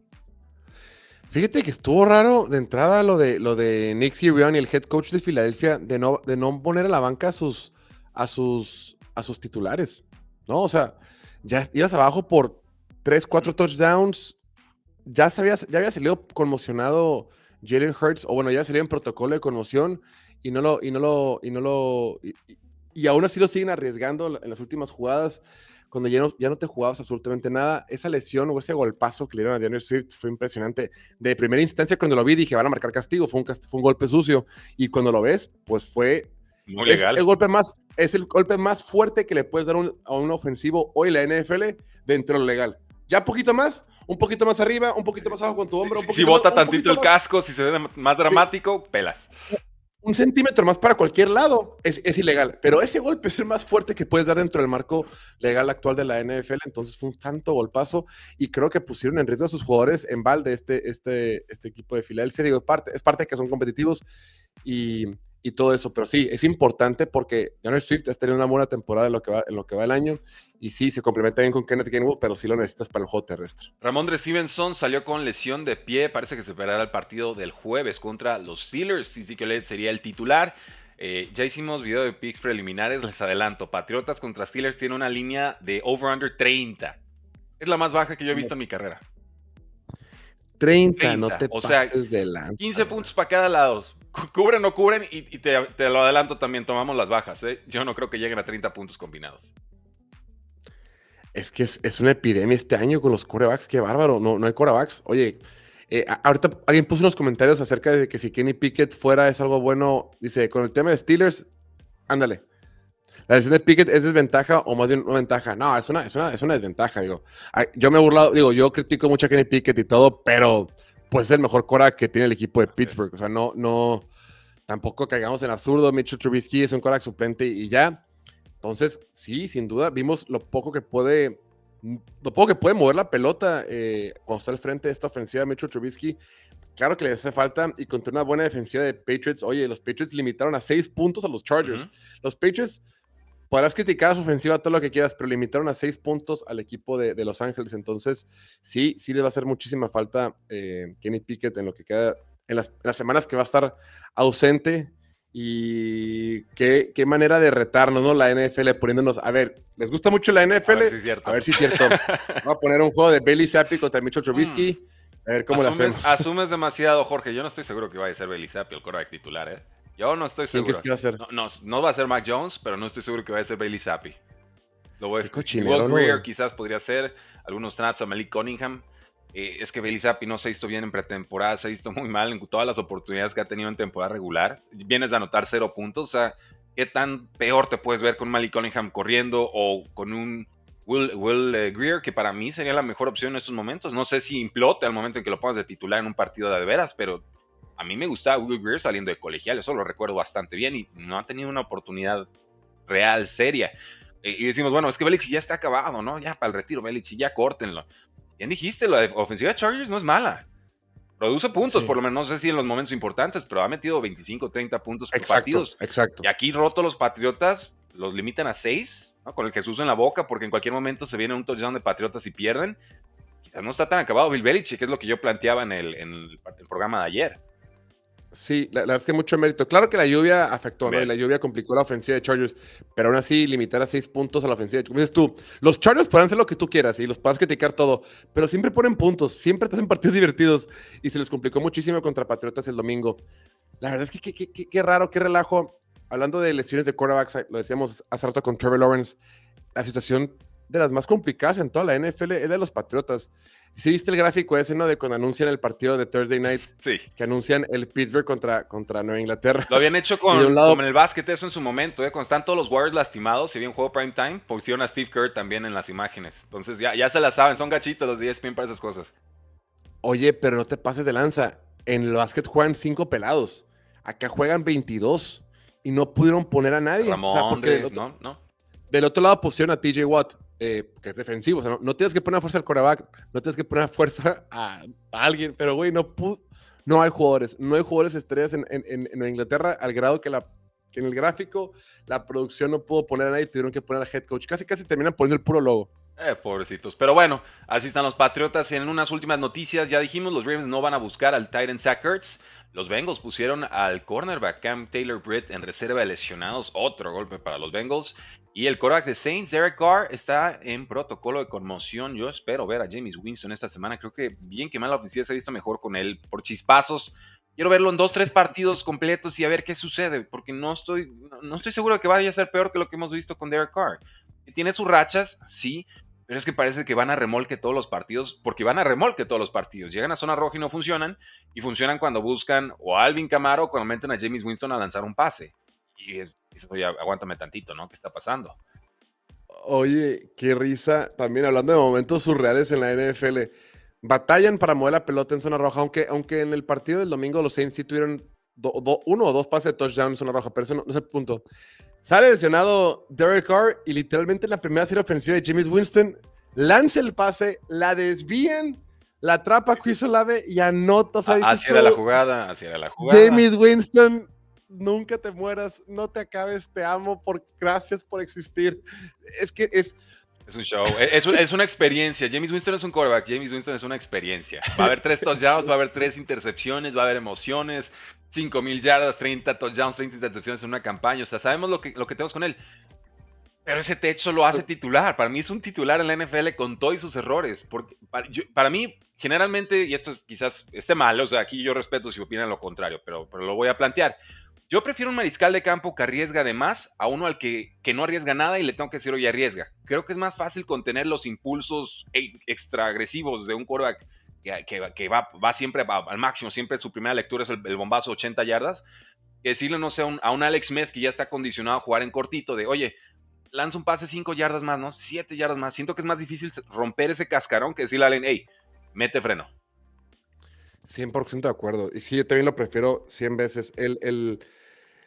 Fíjate que estuvo raro de entrada lo de, lo de Nick Sirianni, el head coach de Filadelfia, de no, de no poner a la banca a sus, a sus, a sus titulares. ¿No? O sea, ya ibas abajo por 3, 4 touchdowns ya, sabía, ya había salido conmocionado Jalen Hurts, o bueno, ya salió en protocolo de conmoción y no lo, y no lo, y no lo, y, aún así lo siguen arriesgando en las últimas jugadas, cuando ya no, ya no te jugabas absolutamente nada. Esa lesión o ese golpazo que le dieron a Daniel Swift fue impresionante. De primera instancia, cuando lo vi, dije, van a marcar castigo, fue un, fue un golpe sucio. Y cuando lo ves, pues fue Muy legal. el golpe más, es el golpe más fuerte que le puedes dar a un ofensivo hoy la NFL dentro de lo legal. Ya poquito más, un poquito más arriba, un poquito más abajo con tu hombro. si bota tantito el casco, si se ve más dramático, pelas. Un centímetro más para cualquier lado es, ilegal, pero ese golpe es el más fuerte que puedes dar dentro del marco legal actual de la NFL, entonces fue un santo golpazo y creo que pusieron en riesgo a sus jugadores en balde este, este, este equipo de Filadelfia. Digo, parte, es parte de que son competitivos y y todo eso. Pero sí, es importante porque Janet Swift has tenido una buena temporada en lo que va, en lo que va el año. Y sí, se complementa bien con Kenneth Gainwell, pero sí lo necesitas para el juego terrestre. Ramondre Stevenson salió con lesión de pie. Parece que se esperará el partido del jueves contra los Steelers. Ezekiel sería el titular. Eh, ya hicimos video de picks preliminares, les adelanto. Patriotas contra Steelers tiene una línea de over-under 30. Es la más baja que yo he visto en mi carrera. 30, no te o pases sea, 15 puntos para cada lado. Cubren o cubren y, te, lo adelanto también, tomamos las bajas. ¿eh? Yo no creo que lleguen a 30 puntos combinados. Es que es, una epidemia este año con los corebacks, qué bárbaro. No, no hay corebacks. Oye, Eh, ahorita alguien puso unos comentarios acerca de que si Kenny Pickett fuera es algo bueno. Dice, con el tema de Steelers, ándale. La decisión de Pickett es desventaja o más bien una ventaja. No, es una, es una, es una desventaja, digo. Yo me he burlado, digo, yo critico mucho a Kenny Pickett y todo, pero pues es el mejor cora que tiene el equipo de Pittsburgh. O sea, no, no, tampoco caigamos en absurdo. Mitchell Trubisky es un cora suplente y ya. Entonces, sí, sin duda, vimos lo poco que puede lo poco que puede mover la pelota eh, cuando está al frente de esta ofensiva de Mitchell Trubisky. Claro que le hace falta y contra una buena defensiva de Patriots. Oye, los Patriots limitaron a seis puntos a los Chargers. Los Patriots, podrás criticar a su ofensiva todo lo que quieras, pero limitaron a seis puntos al equipo de, Los Ángeles. Entonces, sí, sí le va a hacer muchísima falta eh, Kenny Pickett en lo que queda, en las, en las semanas que va a estar ausente. Y qué, qué, manera de retarnos, ¿no? La NFL poniéndonos, a ver, ¿les gusta mucho la NFL? A ver si es cierto. Voy a poner un juego de Bailey Zappi contra Mitchell Trubisky. Mm. A ver cómo lo hacemos. Asumes demasiado, Jorge. Yo no estoy seguro que vaya a ser Bailey Zappi el quarterback titular, ¿eh? Yo no estoy seguro. ¿Quién que va a ser? No, no, va a ser Mac Jones, pero no estoy seguro que vaya a ser Bailey Zappi. Lo voy a... Qué quizás podría ser. Algunos snaps a Malik Cunningham. Eh, es que Zappi no se ha visto bien en pretemporada, se ha visto muy mal en todas las oportunidades que ha tenido en temporada regular. Vienes de anotar cero puntos, o sea, ¿qué tan peor te puedes ver con Malik Cunningham corriendo o con un Will, eh, Greer, que para mí sería la mejor opción en estos momentos? No sé si implote al momento en que lo pongas de titular en un partido de, de veras, pero a mí me gustaba Will Greer saliendo de colegial, eso lo recuerdo bastante bien y no ha tenido una oportunidad real, seria. Eh, y decimos, bueno, es que Belichick ya está acabado, ¿no? Ya para el retiro, Belichick, ya córtenlo. Bien dijiste, la ofensiva de Chargers no es mala. Produce puntos, por lo menos, no sé si en los momentos importantes, pero ha metido 25, 30 puntos por partidos. Exacto. Y aquí roto los Patriotas, los limitan a 6, con el Jesús en la boca, porque en cualquier momento se viene un touchdown de Patriotas y pierden. Quizás no está tan acabado Bill Belichick, que es lo que yo planteaba en el, en el programa de ayer. Sí, la, verdad es que mucho mérito. Claro que la lluvia afectó, ¿no? Y la lluvia complicó la ofensiva de Chargers, pero aún así limitar a seis puntos a la ofensiva. Como dices tú, los Chargers pueden hacer lo que tú quieras y los puedes criticar todo, pero siempre ponen puntos, siempre te hacen partidos divertidos y se les complicó muchísimo contra Patriotas el domingo. La verdad es que qué raro, qué relajo. Hablando de lesiones de quarterbacks, lo decíamos hace rato con Trevor Lawrence, la situación de las más complicadas en toda la NFL es de los Patriotas. ¿Sí viste el gráfico ese, no? De cuando anuncian el partido de Thursday Night. Sí. Que anuncian el Pittsburgh contra, contra Nueva Inglaterra. Lo habían hecho con, el básquet, eso en su momento, ¿eh? Cuando están todos los Warriors lastimados, si bien juego prime time, pusieron a Steve Kerr también en las imágenes. Entonces ya, ya se la saben, son gachitos los 10 e para esas cosas. Oye, pero no te pases de lanza. En el básquet juegan 5 pelados. Acá juegan 22 y no pudieron poner a nadie. Ramón, no, no. Del otro lado pusieron a TJ Watt, eh, que es defensivo. O sea, no, tienes que poner fuerza al coreback, no tienes que poner fuerza a, alguien, pero güey, no no hay jugadores, no hay jugadores estrellas en, en, Inglaterra al grado que, la, en el gráfico la producción no pudo poner a nadie, tuvieron que poner al head coach. Casi casi terminan poniendo el puro logo. Eh, pobrecitos. Pero bueno, así están los Patriotas. En unas últimas noticias, ya dijimos, los Ravens no van a buscar al Titan Zach los Bengals pusieron al cornerback Cam Taylor Britt en reserva de lesionados. Otro golpe para los Bengals. Y el quarterback de Saints, Derek Carr, está en protocolo de conmoción. Yo espero ver a James Winston esta semana. Creo que bien que mal la oficina se ha visto mejor con él por chispazos. Quiero verlo en dos, tres partidos completos y a ver qué sucede, porque no estoy, no estoy seguro de que vaya a ser peor que lo que hemos visto con Derek Carr. Tiene sus rachas, sí, pero es que parece que van a remolque todos los partidos, porque van a remolque todos los partidos. Llegan a zona roja y no funcionan, y funcionan cuando buscan o a Alvin Camaro o cuando meten a James Winston a lanzar un pase. Y eso ya, aguántame tantito, ¿no? ¿Qué está pasando? Oye, qué risa. También hablando de momentos surreales en la NFL. Batallan para mover la pelota en zona roja, aunque, aunque en el partido del domingo los Saints sí tuvieron uno o dos pases de touchdown en zona roja, pero eso no es el punto. Sale lesionado Derek Carr y literalmente en la primera serie ofensiva de James Winston lanza el pase, la desvían, la atrapa Chris Olave y anota. así era la jugada, así era la jugada. James Winston, nunca te mueras, no te acabes, te amo, por, gracias por existir. Es que es... Es un show, es, es, una experiencia. James Winston es un quarterback, James Winston es una experiencia. Va a haber tres touchdowns, va a haber tres intercepciones, va a haber emociones, 5 mil yardas, 30 touchdowns, 30 intercepciones en una campaña. O sea, sabemos lo que, lo que tenemos con él. Pero ese techo lo hace titular. Para mí es un titular en la NFL con todos sus errores. Porque para, mí, generalmente, y esto quizás esté mal, o sea, aquí yo respeto si opinan lo contrario, pero, pero lo voy a plantear. Yo prefiero un mariscal de campo que arriesga de más a uno al que, que no arriesga nada y le tengo que decir, oye, arriesga. Creo que es más fácil contener los impulsos e, extra agresivos de un quarterback que, va, va, siempre al máximo, siempre su primera lectura es el, bombazo 80 yardas, que decirle, no sé, a un, Alex Smith que ya está condicionado a jugar en cortito, de, oye, lanza un pase 5 yardas más, ¿no? 7 yardas más. Siento que es más difícil romper ese cascarón que decirle a alguien, hey, mete freno. 100% de acuerdo. Y sí, yo también lo prefiero 100 veces. El, el,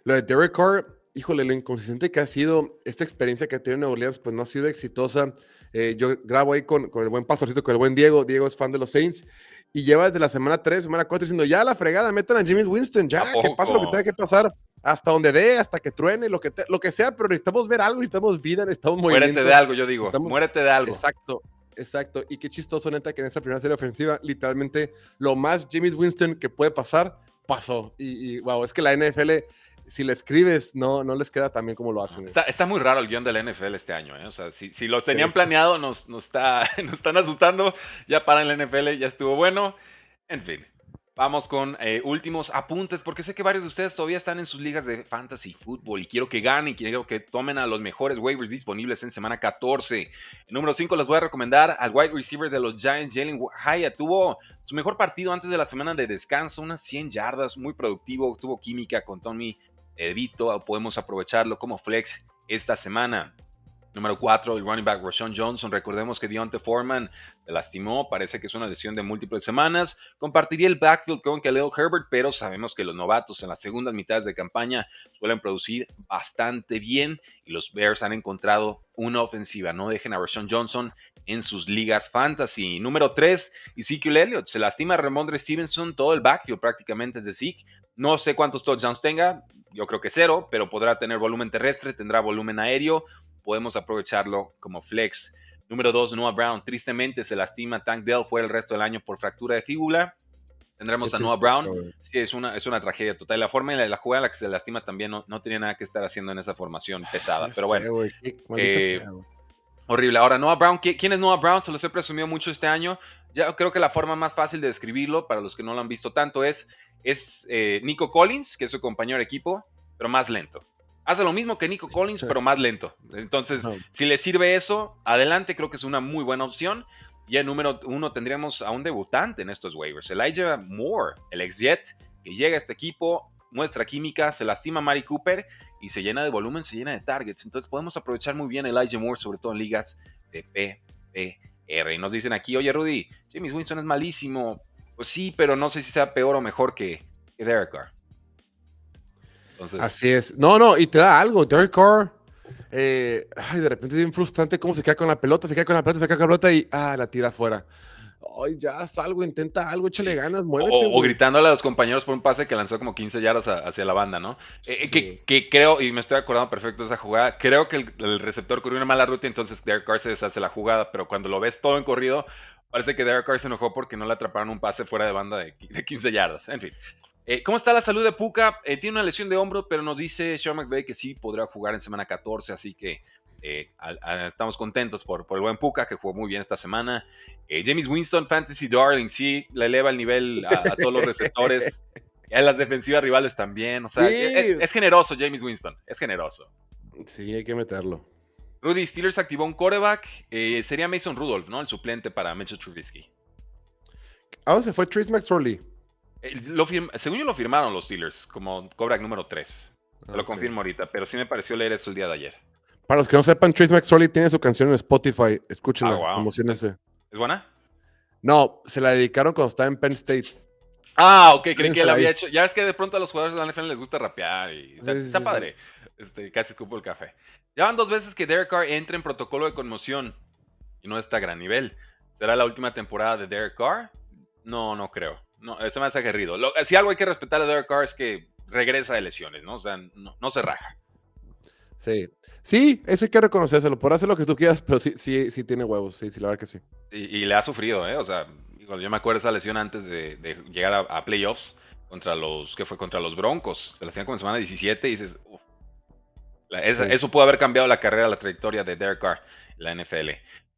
lo de Derek Carr, híjole, lo inconsistente que ha sido esta experiencia que ha tenido Nueva Orleans, pues no ha sido exitosa. Eh, yo grabo ahí con, con, el buen pastorcito, con el buen Diego. Diego es fan de los Saints. Y lleva desde la semana 3, semana 4 diciendo, ya la fregada, metan a Jimmy Winston, ya, que pase lo que tenga que pasar, hasta donde dé, hasta que truene, lo que, lo que sea, pero necesitamos ver algo, necesitamos vida, necesitamos movimiento. Muérete de algo, yo digo, muérete de algo. Exacto, exacto. Y qué chistoso, neta, que en esta primera serie ofensiva, literalmente, lo más Jimmy Winston que puede pasar, pasó. Y, y wow, es que la NFL si le escribes, no, no les queda tan bien como lo hacen. Está, muy raro el guion de la NFL este año. ¿eh? O sea, si, si lo tenían planeado, nos, nos, está, nos están asustando. Ya para la NFL, ya estuvo bueno. En fin. Vamos con eh, últimos apuntes, porque sé que varios de ustedes todavía están en sus ligas de fantasy fútbol y quiero que ganen, quiero que tomen a los mejores waivers disponibles en semana 14. En número 5 les voy a recomendar al wide receiver de los Giants, Jalen Hyatt. Tuvo su mejor partido antes de la semana de descanso, unas 100 yardas, muy productivo, tuvo química con Tommy Evito, podemos aprovecharlo como flex esta semana. Número 4, el running back Rashawn Johnson. Recordemos que Deontay Foreman se lastimó, parece que es una lesión de múltiples semanas. Compartiría el backfield con Khalil Herbert, pero sabemos que los novatos en las segundas mitades de campaña suelen producir bastante bien y los Bears han encontrado una ofensiva. No dejen a Rashawn Johnson en sus ligas fantasy. Número 3, Ezekiel Elliott. Se lastima Ramondre Stevenson, todo el backfield prácticamente es de Zeke. No sé cuántos touchdowns tenga, yo creo que cero, pero podrá tener volumen terrestre, tendrá volumen aéreo, podemos aprovecharlo como flex. Número 2, Noah Brown. Tristemente se lastima Tank Dell, fue el resto del año por fractura de fíbula. Tendremos a Noah Brown. Sí, es una, es una tragedia total. La forma en la, jugada en la que se lastima también no, no tenía nada que estar haciendo en esa formación pesada. Pero bueno. Eh, horrible. Ahora, Noah Brown, ¿quién es Noah Brown? Se los he presumido mucho este año. Ya creo que la forma más fácil de describirlo, para los que no lo han visto tanto, es es eh, Nico Collins, que es su compañero de equipo, pero más lento. Hace lo mismo que Nico Collins, pero más lento. Entonces, si le sirve eso, adelante, creo que es una muy buena opción. Y en número uno tendríamos a un debutante en estos waivers, Elijah Moore, el ex-Jet, que llega a este equipo, muestra química, se lastima a Mari Cooper y se llena de volumen, se llena de targets. Entonces podemos aprovechar muy bien a Elijah Moore, sobre todo en ligas de PPR. Y nos dicen aquí, oye Rudy, James Winston es malísimo. Pues sí, pero no sé si sea peor o mejor que, Derek Carr. Así es. No, no, y te da algo. Derek Carr, eh, ay, de repente es bien frustrante cómo se queda con la pelota, se queda con la pelota, se queda con la pelota y ah, la tira afuera. Ay, ya salgo, intenta algo, échale ganas, muévete. O, gritándole a los compañeros por un pase que lanzó como 15 yardas hacia la banda, ¿no? Eh, que, que, creo, y me estoy acordando perfecto de esa jugada, creo que el, receptor corrió una mala ruta, entonces Derek Carr se deshace la jugada, pero cuando lo ves todo en corrido, Parece que Derek Carr se enojó porque no le atraparon un pase fuera de banda de, 15 yardas. En fin. Eh, ¿Cómo está la salud de Puka? Eh, tiene una lesión de hombro, pero nos dice Sean McVay que sí podrá jugar en semana 14, así que eh, estamos contentos por, por, el buen Puka, que jugó muy bien esta semana. James Winston, Fantasy Darling, sí, le eleva el nivel a, todos los receptores. a las defensivas rivales también. O sea, es, generoso James Winston, es generoso. Sí, hay que meterlo. Rudy Steelers activó un coreback. Sería Mason Rudolph, ¿no? El suplente para Mitchell Trubisky. ¿A dónde se fue Trace McSorley? Según yo lo firmaron los Steelers como coreback número 3. lo confirmo ahorita, pero sí me pareció leer eso el día de ayer. Para los que no sepan, Trace McSorley tiene su canción en Spotify. Escúchenla, ah. ¿Es buena? No, se la dedicaron cuando estaba en Penn State. Ah, ok, creí que la había hecho. Ya es que de pronto a los jugadores de la NFL les gusta rapear y está padre. Este, casi escupo el café. Ya van dos veces que Derek Carr entra en protocolo de conmoción y no está a gran nivel. ¿Será la última temporada de Derek Carr? No, no creo. No, se me hace aguerrido. si algo hay que respetar a Derek Carr es que regresa de lesiones, ¿no? O sea, no, se raja. Sí. Sí, eso hay que reconocérselo. Por hacer lo que tú quieras, pero sí, sí, sí tiene huevos. Sí, sí, la verdad que sí. Y, le ha sufrido, ¿eh? O sea, yo me acuerdo de esa lesión antes de, llegar a, playoffs contra los, que fue? Contra los Broncos. Se la hacían como en semana 17 y dices, eso pudo haber cambiado la carrera, la trayectoria de Derek Carr, la NFL.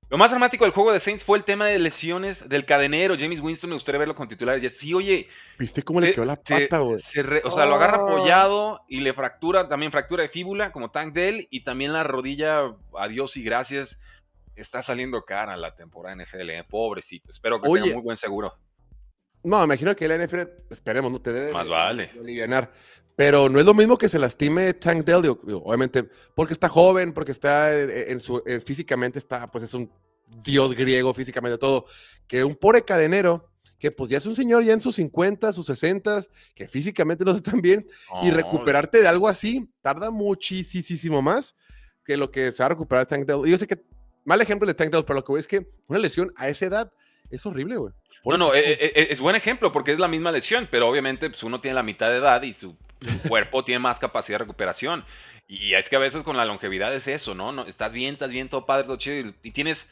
Lo más dramático del juego de Saints fue el tema de lesiones del cadenero. James Winston, me gustaría verlo con titulares. Sí, oye. ¿Viste cómo le quedó la pata, güey? O sea, lo agarra oh. apoyado y le fractura, también fractura de fíbula, como Tank Dell, y también la rodilla, adiós y gracias. está saliendo cara la temporada NFL, ¿eh? pobrecito. Espero que sea muy buen seguro. No, me imagino que la NFL, esperemos, no te debe Más vale. aliviar. Pero no es lo mismo que se lastime Tank Dell, obviamente, porque está joven, porque está en su, físicamente está, pues es un dios griego físicamente todo, que un pobre cadenero que pues ya es un señor ya en sus 50, sus 60, que físicamente no está tan bien, y recuperarte de algo así tarda muchísimo más que lo que se va a recuperar Tank Dell. Y yo sé que, mal ejemplo de Tank Dell, pero lo que voy es que una lesión a esa edad es horrible, güey. No, no, eh, eh, eh, es, buen ejemplo porque es la misma lesión, pero obviamente pues, uno tiene la mitad de edad y su, cuerpo tiene más capacidad de recuperación. Y es que a veces con la longevidad es eso, ¿no? no estás bien, estás bien, todo padre, todo chido, y, tienes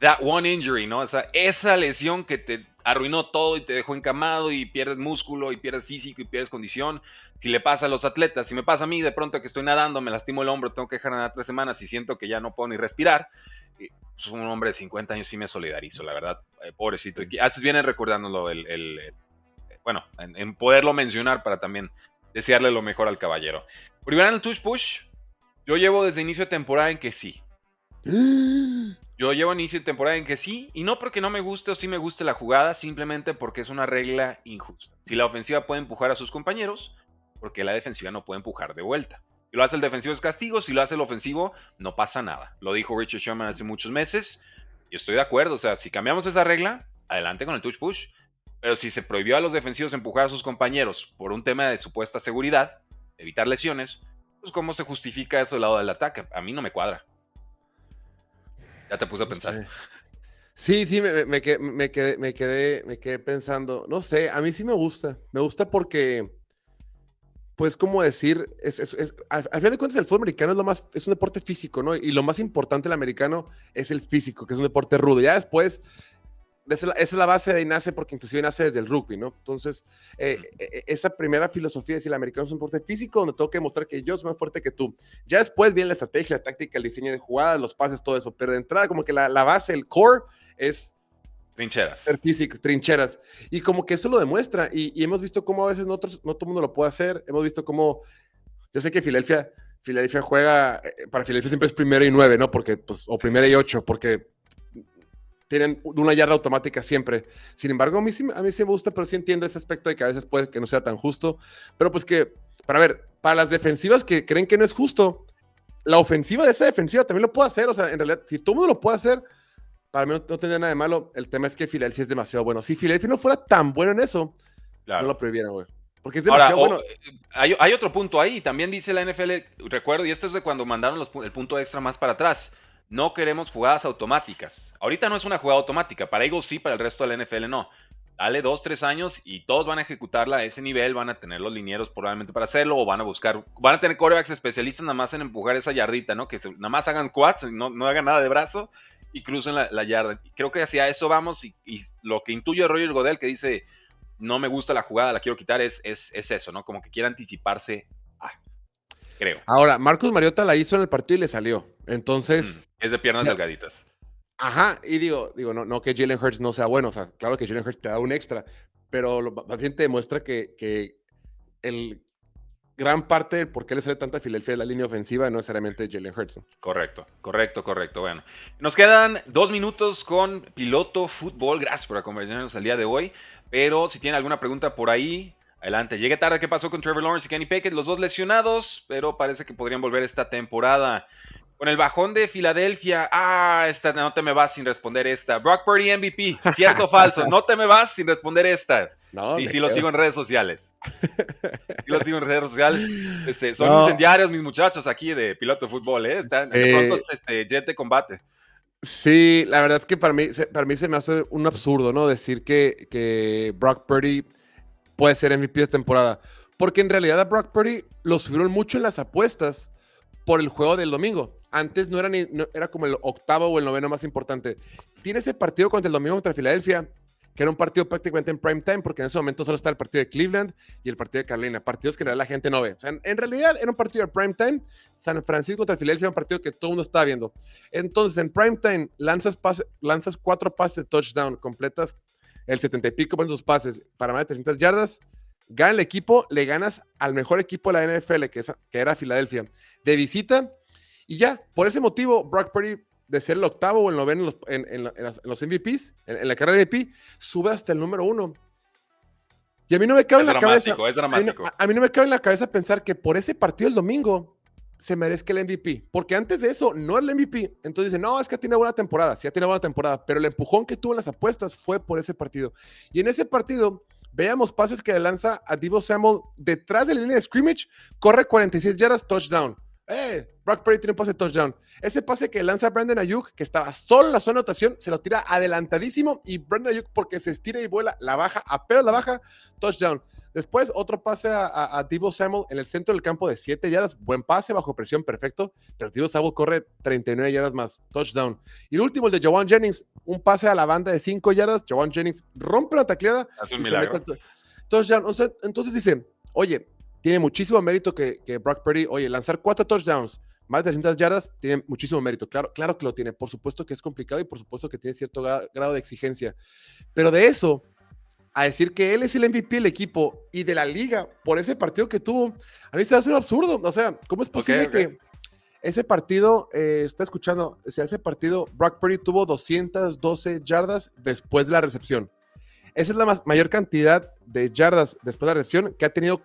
that one injury, ¿no? Esa, esa lesión que te arruinó todo y te dejó encamado y pierdes músculo y pierdes físico y pierdes condición. Si le pasa a los atletas, si me pasa a mí de pronto que estoy nadando, me lastimo el hombro, tengo que dejar nadar tres semanas y siento que ya no puedo ni respirar, pues, un hombre de 50 años sí me solidarizo, la verdad, eh, pobrecito. Y haces bien en recordándolo, el, el, bueno, en, poderlo mencionar para también desearle lo mejor al caballero. En el touch push, yo llevo desde inicio de temporada en que sí. Yo llevo inicio de temporada en que sí, y no porque no me guste o sí me guste la jugada, simplemente porque es una regla injusta. Si la ofensiva puede empujar a sus compañeros, porque la defensiva no puede empujar de vuelta. Si lo hace el defensivo es castigo, si lo hace el ofensivo no pasa nada. Lo dijo Richard Sherman hace muchos meses y estoy de acuerdo. O sea, si cambiamos esa regla, adelante con el touch push. Pero si se prohibió a los defensivos empujar a sus compañeros por un tema de supuesta seguridad, evitar lesiones, pues ¿cómo se justifica eso del lado del ataque? A mí no me cuadra. Ya te puse a pensar. Sí, sí, me, quedé, me, quedé, me, quedé, me quedé pensando. No sé, a mí sí me gusta. Me gusta porque pues, como decir, es, es, al final de cuentas el fútbol americano es lo más, es un deporte físico, ¿no? Y lo más importante del americano es el físico, que es un deporte rudo. Ya después, esa es la base de nace, porque inclusive nace desde el rugby, ¿no? Entonces, eh, e, e, esa primera filosofía es decir, el americano es un deporte físico donde tengo que demostrar que yo soy más fuerte que tú. Ya después viene la estrategia, la táctica, el diseño de jugadas, los pases, todo eso. Pero de entrada, como que la, la base, el core, es Trincheras. Ser físico, trincheras. Y como que eso lo demuestra. Y, hemos visto cómo a veces no, no todo el mundo lo puede hacer. Hemos visto cómo. Yo sé que Filadelfia, Filadelfia juega. Eh, para Filadelfia siempre es primero y nueve, ¿no? Porque, pues, o primero y ocho, porque tienen una yarda automática siempre. Sin embargo, a mí, sí, a mí sí me gusta, pero sí entiendo ese aspecto de que a veces puede que no sea tan justo. Pero pues que, para ver, para las defensivas que creen que no es justo, la ofensiva de esa defensiva también lo puede hacer. O sea, en realidad, si todo el mundo lo puede hacer, para mí no, tendría nada de malo. El tema es que Filadelfia es demasiado bueno. Si Filadelfia no fuera tan bueno en eso, no lo prohibieran, güey. Porque es demasiado bueno. Eh, hay, otro punto ahí. También dice la NFL, recuerdo, y esto es de cuando mandaron el punto extra más para atrás. No queremos jugadas automáticas. Ahorita no es una jugada automática. Para Eagles sí, para el resto de la NFL no. Dale dos, tres años y todos van a ejecutarla a ese nivel. Van a tener los linieros probablemente para hacerlo o van a buscar. Van a tener corebacks especialistas nada más en empujar esa yardita, ¿no? Que nada más hagan squats, no, no hagan nada de brazo y crucen la, yarda. Creo que hacia eso vamos y, lo que intuye Roger Godel que dice, no me gusta la jugada, la quiero quitar, es, es, eso, ¿no? Como que quiere anticiparse creo. Ahora, Marcus Mariota la hizo en el partido y le salió. Entonces... Mm, es de piernas delgaditas. Ajá, y digo, digo no, no que Jalen Hurts no sea bueno, o sea, claro que Jalen Hurts te da un extra, pero lo paciente demuestra que, que el gran parte del por qué le sale tanta Filadelfia de la línea ofensiva, no necesariamente Jalen Hurts. Correcto, correcto, correcto. Bueno, nos quedan dos minutos con Piloto Fútbol. Gracias por acompañarnos el día de hoy. Pero si tienen alguna pregunta por ahí, adelante. Llegué tarde, ¿qué pasó con Trevor Lawrence y Kenny Pickett? Los dos lesionados, pero parece que podrían volver esta temporada. Con el bajón de Filadelfia. Ah, esta no te me vas sin responder esta. Brock Purdy MVP. Cierto o falso. No te me vas sin responder esta. sí, sí lo sigo en redes sociales. Sí lo sigo en redes sociales. Este, son incendiarios mis muchachos aquí de piloto de fútbol, ¿eh? Están, de pronto este, jet de combate. Sí, la verdad es que para mí, para mí se me hace un absurdo, ¿no? Decir que, que Brock Purdy puede ser MVP de temporada. Porque en realidad a Brock Purdy lo subieron mucho en las apuestas por el juego del domingo. Antes no era, ni, era como el octavo o el noveno más importante. Tiene ese partido contra el domingo contra Filadelfia, que era un partido prácticamente en prime time, porque en ese momento solo está el partido de Cleveland y el partido de Carolina, partidos que la gente no ve. O sea, en, realidad era un partido de prime time. San Francisco contra Filadelfia un partido que todo el mundo estaba viendo. Entonces, en prime time, lanzas, lanzas cuatro pases de touchdown, completas el 70 y pico por sus pases para más de 300 yardas gana el equipo, le ganas al mejor equipo de la NFL, que, que era Filadelfia, de visita. Y ya, por ese motivo, Brock Purdy de ser el octavo o el noveno en los, MVPs, en, la carrera de MVP, sube hasta el número uno. Y a mí no me cabe en la cabeza. A mí, no, me cabe en la cabeza pensar que por ese partido el domingo se merezca el MVP. Porque antes de eso no era el MVP. Entonces dice, no, es que tiene buena temporada. Sí, tiene buena temporada. Pero el empujón que tuvo en las apuestas fue por ese partido. Y en ese partido veamos pases que lanza a Divo Samuel detrás de la línea de scrimmage. Corre 46 yardas, touchdown. ¡Eh! Brock Purdy tiene un pase de touchdown. Ese pase que lanza Brandon Ayuk, que estaba solo en la zona de anotación, se lo tira adelantadísimo y Brandon Ayuk, porque se estira y vuela, la baja, apenas la baja, touchdown. Después, otro pase a, Divo Samuel en el centro del campo de 7 yardas. Buen pase, bajo presión, perfecto. Pero Divo Samuel corre 39 yardas más. Touchdown. Y el último, el de Jawan Jennings. Un pase a la banda de 5 yardas. Jawan Jennings rompe la tacleada. Hace un milagro. touchdown. Entonces dice, oye, tiene muchísimo mérito que, que Brock Purdy, oye, lanzar cuatro touchdowns, más de 300 yardas, tiene muchísimo mérito. Claro, claro que lo tiene. Por supuesto que es complicado y por supuesto que tiene cierto grado de exigencia. Pero de eso, a decir que él es el MVP del equipo y de la liga por ese partido que tuvo, a mí se hace un absurdo. O sea, ¿cómo es posible que ese partido, eh, está escuchando, o sea, ese partido, Brock Purdy tuvo 212 yardas después de la recepción? Esa es la mayor cantidad de yardas después de la recepción que ha tenido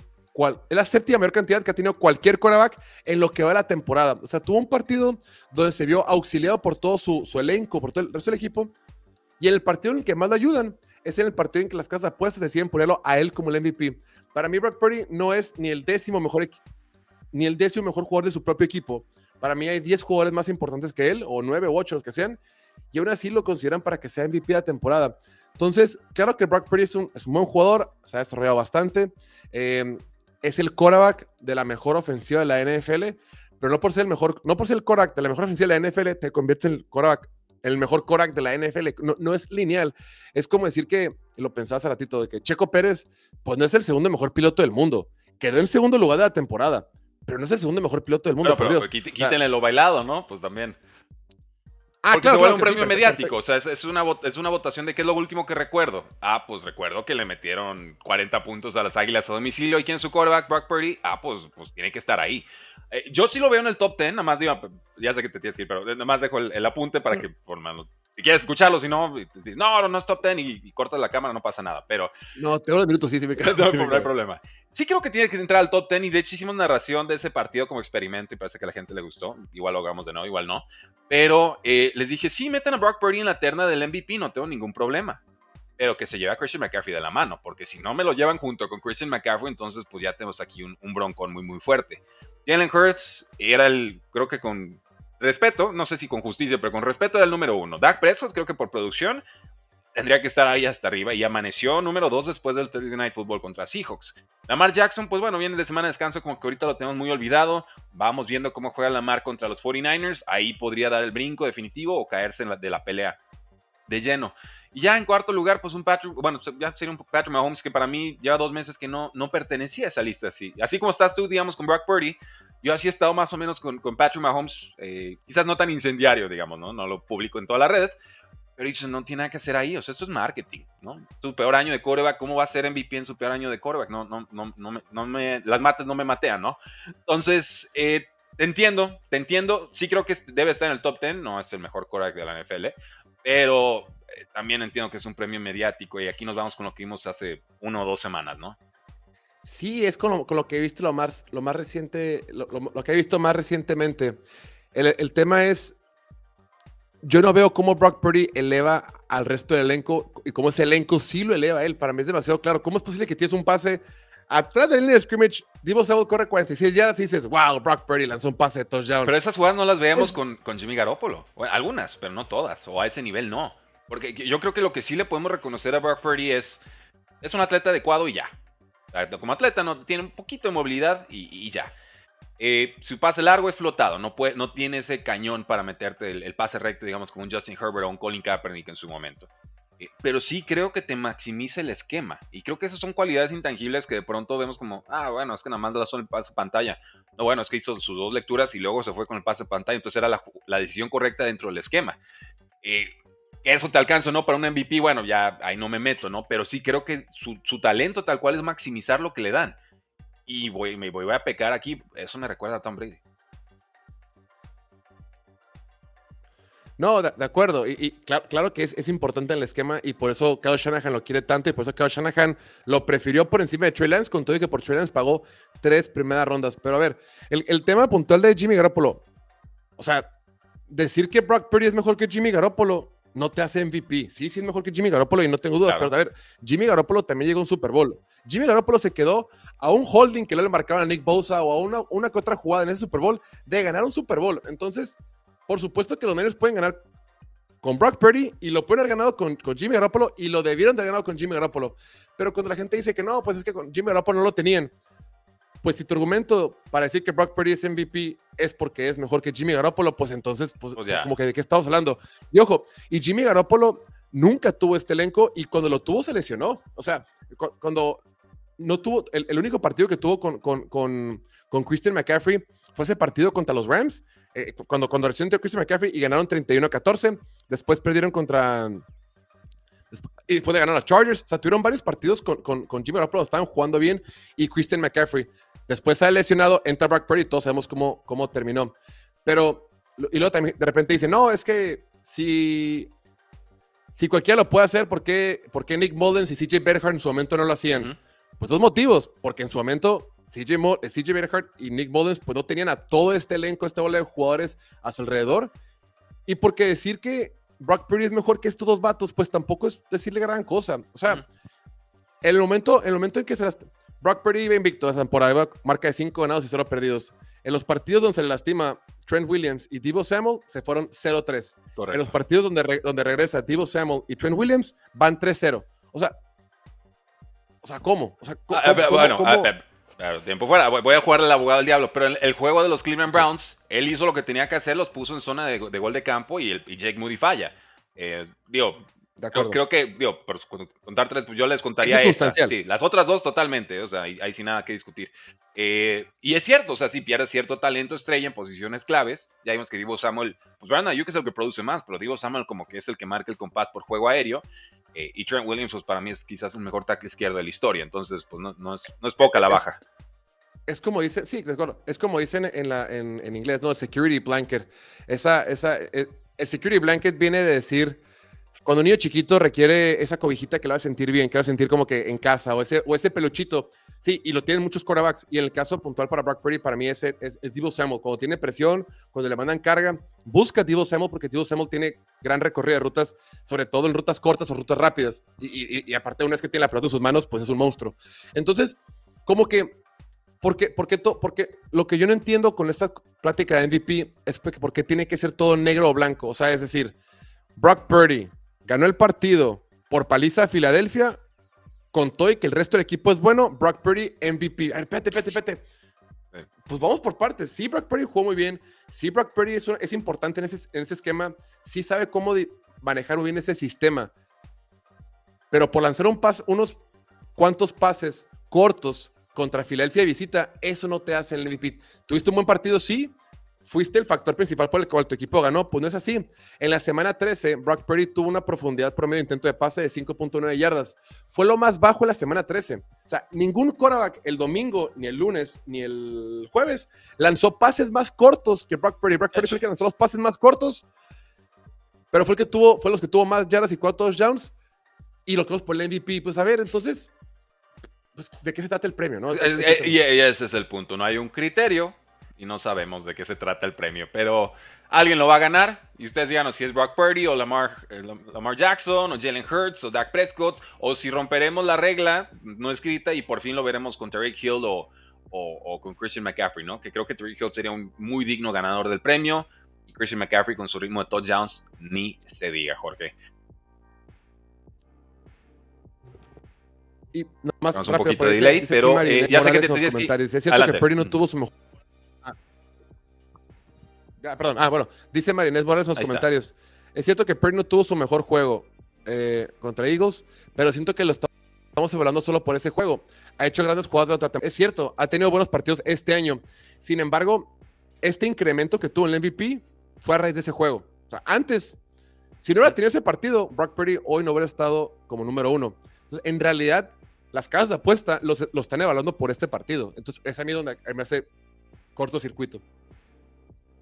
es la séptima mayor cantidad que ha tenido cualquier quarterback en lo que va la temporada. O sea, tuvo un partido donde se vio auxiliado por todo su, elenco, por todo el resto del equipo. Y en el partido en el que más lo ayudan es en el partido en que las casas apuestas deciden ponerlo a él como el MVP. Para mí, Brock Purdy no es ni el décimo mejor, ni el décimo mejor jugador de su propio equipo. Para mí hay 10 jugadores más importantes que él, o 9 o 8, los que sean, y aún así lo consideran para que sea MVP de la temporada. Entonces, claro que Brock Purdy es un, es un buen jugador, se ha desarrollado bastante. Eh, es el quarterback de la mejor ofensiva de la NFL, pero no por ser el mejor, no por ser el quarterback de la mejor ofensiva de la NFL, te conviertes en el quarterback, el mejor quarterback de la NFL. No, es lineal. Es como decir que, lo pensaba hace ratito, de que Checo Pérez, pues no es el segundo mejor piloto del mundo. Quedó en segundo lugar de la temporada, pero no es el segundo mejor piloto del mundo. Pero, pero, quítenle lo bailado, ¿no? Pues también. Ah, claro, se un premio mediático. O sea, es, una, es una votación de qué es lo último que recuerdo. Ah, pues recuerdo que le metieron 40 puntos a las Águilas a domicilio. ¿Y quién es su quarterback? Brock Purdy. Ah, pues, pues tiene que estar ahí. Eh, yo sí lo veo en el top 10. Nada más digo, ya sé que te tienes que ir, pero nada más dejo el, apunte para que, por mano, si quieres escucharlo, si no, no, no es top 10 y, cortas la cámara, no pasa nada. Pero. No, te doy minutos, sí, sí me quedo. no, hay problema. Sí creo que tiene que entrar al top 10 y de hecho hicimos narración de ese partido como experimento y parece que a la gente le gustó. Igual lo hagamos de nuevo, igual no. Pero eh, les dije, sí, metan a Brock Purdy en la terna del MVP, no tengo ningún problema. Pero que se lleve a Christian McCaffrey de la mano, porque si no me lo llevan junto con Christian McCaffrey, entonces pues ya tenemos aquí un, un broncón muy, muy fuerte. Jalen Hurts era el, creo que con respeto, no sé si con justicia, pero con respeto era el número uno. Dak Prescott, creo que por producción, tendría que estar ahí hasta arriba y amaneció número 2 después del Thursday Night Football contra Seahawks. Lamar Jackson, pues bueno, viene de semana de descanso, como que ahorita lo tenemos muy olvidado. Vamos viendo cómo juega Lamar contra los 49ers. Ahí podría dar el brinco definitivo o caerse de la pelea de lleno. Y ya en cuarto lugar, pues un Patrick, bueno, ya sería un Patrick Mahomes que para mí lleva dos meses que no, no pertenecía a esa lista así. Así como estás tú, digamos, con Brock Purdy, yo así he estado más o menos con, con Patrick Mahomes, eh, quizás no tan incendiario, digamos, ¿no? No lo publico en todas las redes, pero dicho, no tiene nada que hacer ahí. O sea, esto es marketing, ¿no? Su peor año de coreback, ¿cómo va a ser MVP en su peor año de coreback? No, no, no, no, me, no me, las mates no me matean, ¿no? Entonces, eh, te entiendo, te entiendo. Sí creo que debe estar en el top 10, no es el mejor coreback de la NFL, pero eh, también entiendo que es un premio mediático y aquí nos vamos con lo que vimos hace uno o dos semanas, ¿no? Sí, es con lo, que he visto lo más, lo más reciente, lo, que he visto más recientemente. El tema es yo no veo cómo Brock Purdy eleva al resto del elenco y cómo ese elenco sí lo eleva a él. Para mí es demasiado claro. ¿Cómo es posible que tienes un pase atrás de la línea de scrimmage? Divo Samuel corre 46 yardas y dices, wow, Brock Purdy lanzó un pase de touchdown. Pero esas jugadas no las veíamos con, con, Jimmy Garoppolo. algunas, pero no todas. O a ese nivel no. Porque yo creo que lo que sí le podemos reconocer a Brock Purdy es, es un atleta adecuado y ya. Como atleta no tiene un poquito de movilidad y ya. Eh, su pase largo es flotado, no, puede, no tiene ese cañón para meterte el, pase recto, digamos, como un Justin Herbert o un Colin Kaepernick en su momento. Eh, pero sí creo que te maximiza el esquema. Y creo que esas son cualidades intangibles que de pronto vemos como, ah, bueno, es que nada más da solo el pase pantalla. No, bueno, es que hizo sus dos lecturas y luego se fue con el pase pantalla. Entonces era la, decisión correcta dentro del esquema. Eh, eso te alcanza, ¿no? Para un MVP, bueno, ya ahí no me meto, ¿no? Pero sí creo que su, su talento tal cual es maximizar lo que le dan. Y voy, me voy, a pecar aquí. Eso me recuerda a Tom Brady. No, de, acuerdo. Y, claro, que es, es, importante en el esquema y por eso Kyle Shanahan lo quiere tanto y por eso Kyle Shanahan lo prefirió por encima de Trey Lance, con todo y que por Trey Lance pagó tres primeras rondas. Pero a ver, el, el tema puntual de Jimmy Garoppolo, o sea, decir que Brock Purdy es mejor que Jimmy Garoppolo no te hace MVP. Sí, sí es mejor que Jimmy Garoppolo y no tengo duda, pero a ver, Jimmy Garoppolo también llegó a un Super Bowl. Jimmy Garoppolo se quedó a un holding que le marcaron a Nick Bosa o a una, una que otra jugada en ese Super Bowl de ganar un Super Bowl. Entonces, por supuesto que los Niners pueden ganar con Brock Purdy y lo pueden haber ganado con, con, Jimmy Garoppolo y lo debieron de haber ganado con Jimmy Garoppolo. Pero cuando la gente dice que no, pues es que con Jimmy Garoppolo no lo tenían. Pues si tu argumento para decir que Brock Purdy es MVP es porque es mejor que Jimmy Garoppolo, pues entonces, pues, pues como que de qué estamos hablando. Y ojo, y Jimmy Garoppolo nunca tuvo este elenco y cuando lo tuvo se lesionó. O sea, cuando no tuvo, el, único partido que tuvo con, con, con, con Christian McCaffrey fue ese partido contra los Rams eh, cuando, cuando recién Christian McCaffrey y ganaron 31 a 14, después perdieron contra... Y después de ganar a Chargers, o sea, tuvieron varios partidos con, con, con Jimmy Garoppolo, estaban jugando bien, y Christian McCaffrey. Después sale lesionado, entra Brock Purdy, todos sabemos cómo, cómo terminó. Pero, y luego también de repente dice, no, es que si, si cualquiera lo puede hacer, ¿por qué, por qué Nick Mullens y CJ Berger en su momento no lo hacían? Pues dos motivos, porque en su momento CJ, Mo y Nick Mullens pues no tenían a todo este elenco, este bola de jugadores a su alrededor. Y porque decir que Brock Purdy es mejor que estos dos vatos, pues tampoco es decirle gran cosa. O sea, en, el momento, en el momento en que se las... Brock Purdy iba invicto esa temporada, marca de 5 ganados y 0 perdidos. En los partidos donde se le lastima Trent Williams y Divo Samuel, se fueron 0-3. En los partidos donde, donde regresa Divo Samuel y Trent Williams, van 3-0. O sea, o sea, ¿cómo? O sea, ¿cómo, ah, bueno, Claro, tiempo fuera. Voy a jugar el abogado del diablo. Pero en el juego de los Cleveland Browns, él hizo lo que tenía que hacer, los puso en zona de, gol de campo y, el, Jake Moody falla. Eh, digo, creo, que, digo, por contar tres, pues yo les contaría esa. Sí, las otras dos totalmente, o sea, ahí, sin nada que discutir. Eh, y es cierto, o sea, si pierdes cierto talento estrella en posiciones claves, ya vimos que Divo Samuel, pues Brandon Ayuk es el que produce más, pero Divo Samuel como que es el que marca el compás por juego aéreo. Eh, y Trent Williams, pues para mí es quizás el mejor tackle izquierdo de la historia. Entonces, pues no, no, es, no es poca la baja. Es, como dice, sí, es como dicen en, la, en, en, inglés, ¿no? Security blanket. Esa, esa, eh, el, security blanket viene de decir, cuando un niño chiquito requiere esa cobijita que lo va a sentir bien, que va a sentir como que en casa, o ese, o ese peluchito. Sí, y lo tienen muchos quarterbacks. Y en el caso puntual para Brock Purdy, para mí es, es, es Divo Samuel. Cuando tiene presión, cuando le mandan carga, busca Divo Samuel porque Divo Samuel tiene gran recorrido de rutas, sobre todo en rutas cortas o rutas rápidas. Y, y, aparte, una vez que tiene la pelota en sus manos, pues es un monstruo. Entonces, como que, porque, porque, to, porque lo que yo no entiendo con esta plática de MVP es porque tiene que ser todo negro o blanco. O sea, es decir, Brock Purdy ganó el partido por paliza a Filadelfia con todo y que el resto del equipo es bueno, Brock Purdy MVP. A ver, espérate, espérate, espérate. Pues vamos por partes. Sí, Brock Purdy jugó muy bien. Sí, Brock Purdy es, es importante en ese, en ese, esquema. Sí sabe cómo manejar muy bien ese sistema. Pero por lanzar un pas, unos cuantos pases cortos contra Filadelfia de visita, eso no te hace el MVP. ¿Tuviste un buen partido? Sí fuiste el factor principal por el cual tu equipo ganó. Pues no es así. En la semana 13, Brock Purdy tuvo una profundidad promedio de intento de pase de 5.9 yardas. Fue lo más bajo en la semana 13. O sea, ningún quarterback el domingo, ni el lunes, ni el jueves lanzó pases más cortos que Brock Purdy. Brock Purdy fue el que lanzó los pases más cortos, pero fue el que tuvo, fue los que tuvo más yardas y cuatro touchdowns. Y lo que por el MVP. Pues a ver, entonces, pues, ¿de qué se trata el premio? ¿no? y ese es el punto. No hay un criterio y no sabemos de qué se trata el premio, pero alguien lo va a ganar y ustedes díganos si es Brock Purdy o Lamar, eh, Lamar Jackson o Jalen Hurts o Dak Prescott o si romperemos la regla no escrita y por fin lo veremos con Terry Hill o, o, con Christian McCaffrey, ¿no? Que creo que Terry Hill sería un muy digno ganador del premio y Christian McCaffrey con su ritmo de touchdowns ni se diga, Jorge. Y nada más un poquito de delay, pero eh, ya sé que te, te, Es cierto que Purdy no tuvo su mejor Ah, perdón, ah, bueno, dice Marinés Borges en los comentarios. Es cierto que Purdy no tuvo su mejor juego eh, contra Eagles, pero siento que lo estamos evaluando solo por ese juego. Ha hecho grandes jugadas de otra temporada. Es cierto, ha tenido buenos partidos este año. Sin embargo, este incremento que tuvo en el MVP fue a raíz de ese juego. O sea, antes, si no hubiera tenido ese partido, Brock Purdy hoy no hubiera estado como número uno. Entonces, en realidad, las casas de apuesta los, están evaluando por este partido. Entonces, es a mí donde me hace cortocircuito.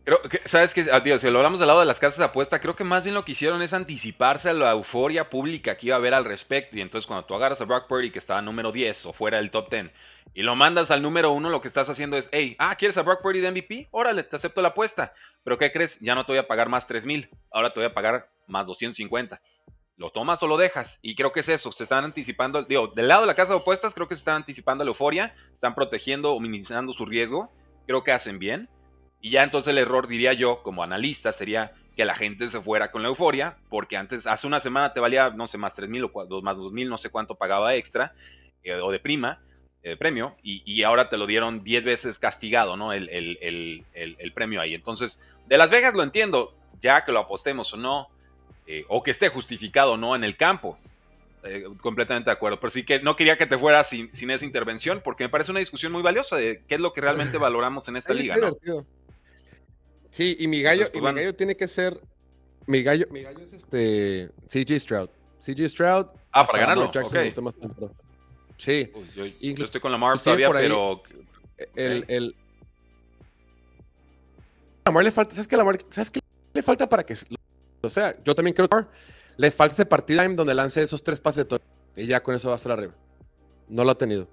Creo que, ¿sabes qué? Ah, si lo hablamos del lado de las casas de apuesta, creo que más bien lo que hicieron es anticiparse a la euforia pública que iba a haber al respecto. Y entonces cuando tú agarras a Brock Purdy, que estaba número 10 o fuera del top 10, y lo mandas al número 1, lo que estás haciendo es, hey, ah, ¿quieres a Brock Purdy de MVP? Órale, te acepto la apuesta. Pero ¿qué crees? Ya no te voy a pagar más 3 mil, ahora te voy a pagar más 250. ¿Lo tomas o lo dejas? Y creo que es eso, se están anticipando, digo, del lado de la casa de apuestas, creo que se están anticipando la euforia, están protegiendo o minimizando su riesgo. Creo que hacen bien y ya entonces el error, diría yo, como analista, sería que la gente se fuera con la euforia, porque antes, hace una semana te valía, no sé, más 3 mil o más 2 mil, no sé cuánto pagaba extra eh, o de prima, de premio, y, ahora te lo dieron 10 veces castigado, ¿no? El, el, premio ahí. Entonces, de Las Vegas lo entiendo, ya que lo apostemos o no, eh, o que esté justificado o no en el campo. Eh, completamente de acuerdo. Pero sí que no quería que te fueras sin, sin, esa intervención, porque me parece una discusión muy valiosa de qué es lo que realmente valoramos en esta liga. ¿no? Sí, y mi gallo, y mi gallo tiene que ser. Mi gallo, mi gallo es este. CJ Stroud. CJ Stroud. Ah, para ganarlo. Jackson más Sí. yo, estoy con Lamar todavía, pero. El, el. Lamar le falta. ¿Sabes qué, Lamar? ¿Sabes qué le falta para que. O sea, yo también creo que le falta ese partido donde lance esos tres pases de todo. Y ya con eso va a estar arriba. No lo ha tenido.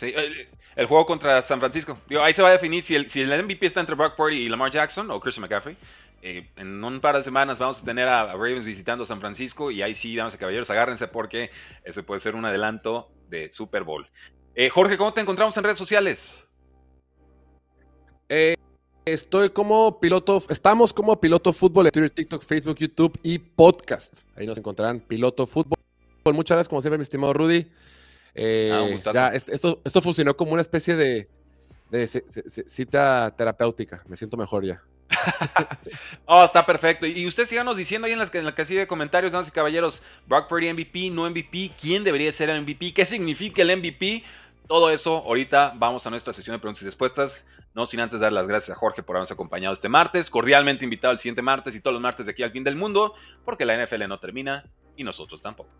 El juego contra San Francisco. ahí se va a definir si el, si el MVP está entre Brock Purdy y Lamar Jackson o Christian McCaffrey. Eh, en un par de semanas vamos a tener a, Ravens visitando San Francisco y ahí sí, damas y caballeros, agárrense porque ese puede ser un adelanto de Super Bowl. Eh, Jorge, ¿cómo te encontramos en redes sociales? Eh, estoy como piloto, estamos como piloto fútbol en Twitter, TikTok, Facebook, YouTube y podcast. Ahí nos encontrarán piloto fútbol. Muchas gracias, como siempre, mi estimado Rudy. Eh, ya, esto, esto funcionó como una especie de, cita terapéutica. Me siento mejor ya. oh, está perfecto. Y usted síganos diciendo ahí en, las, en la casilla de comentarios, damas y caballeros, Brock Purdy MVP, no MVP, quién debería ser el MVP, qué significa el MVP. Todo eso, ahorita vamos a nuestra sesión de preguntas y respuestas. No sin antes dar las gracias a Jorge por habernos acompañado este martes. Cordialmente invitado el siguiente martes y todos los martes de aquí al fin del mundo, porque la NFL no termina y nosotros tampoco.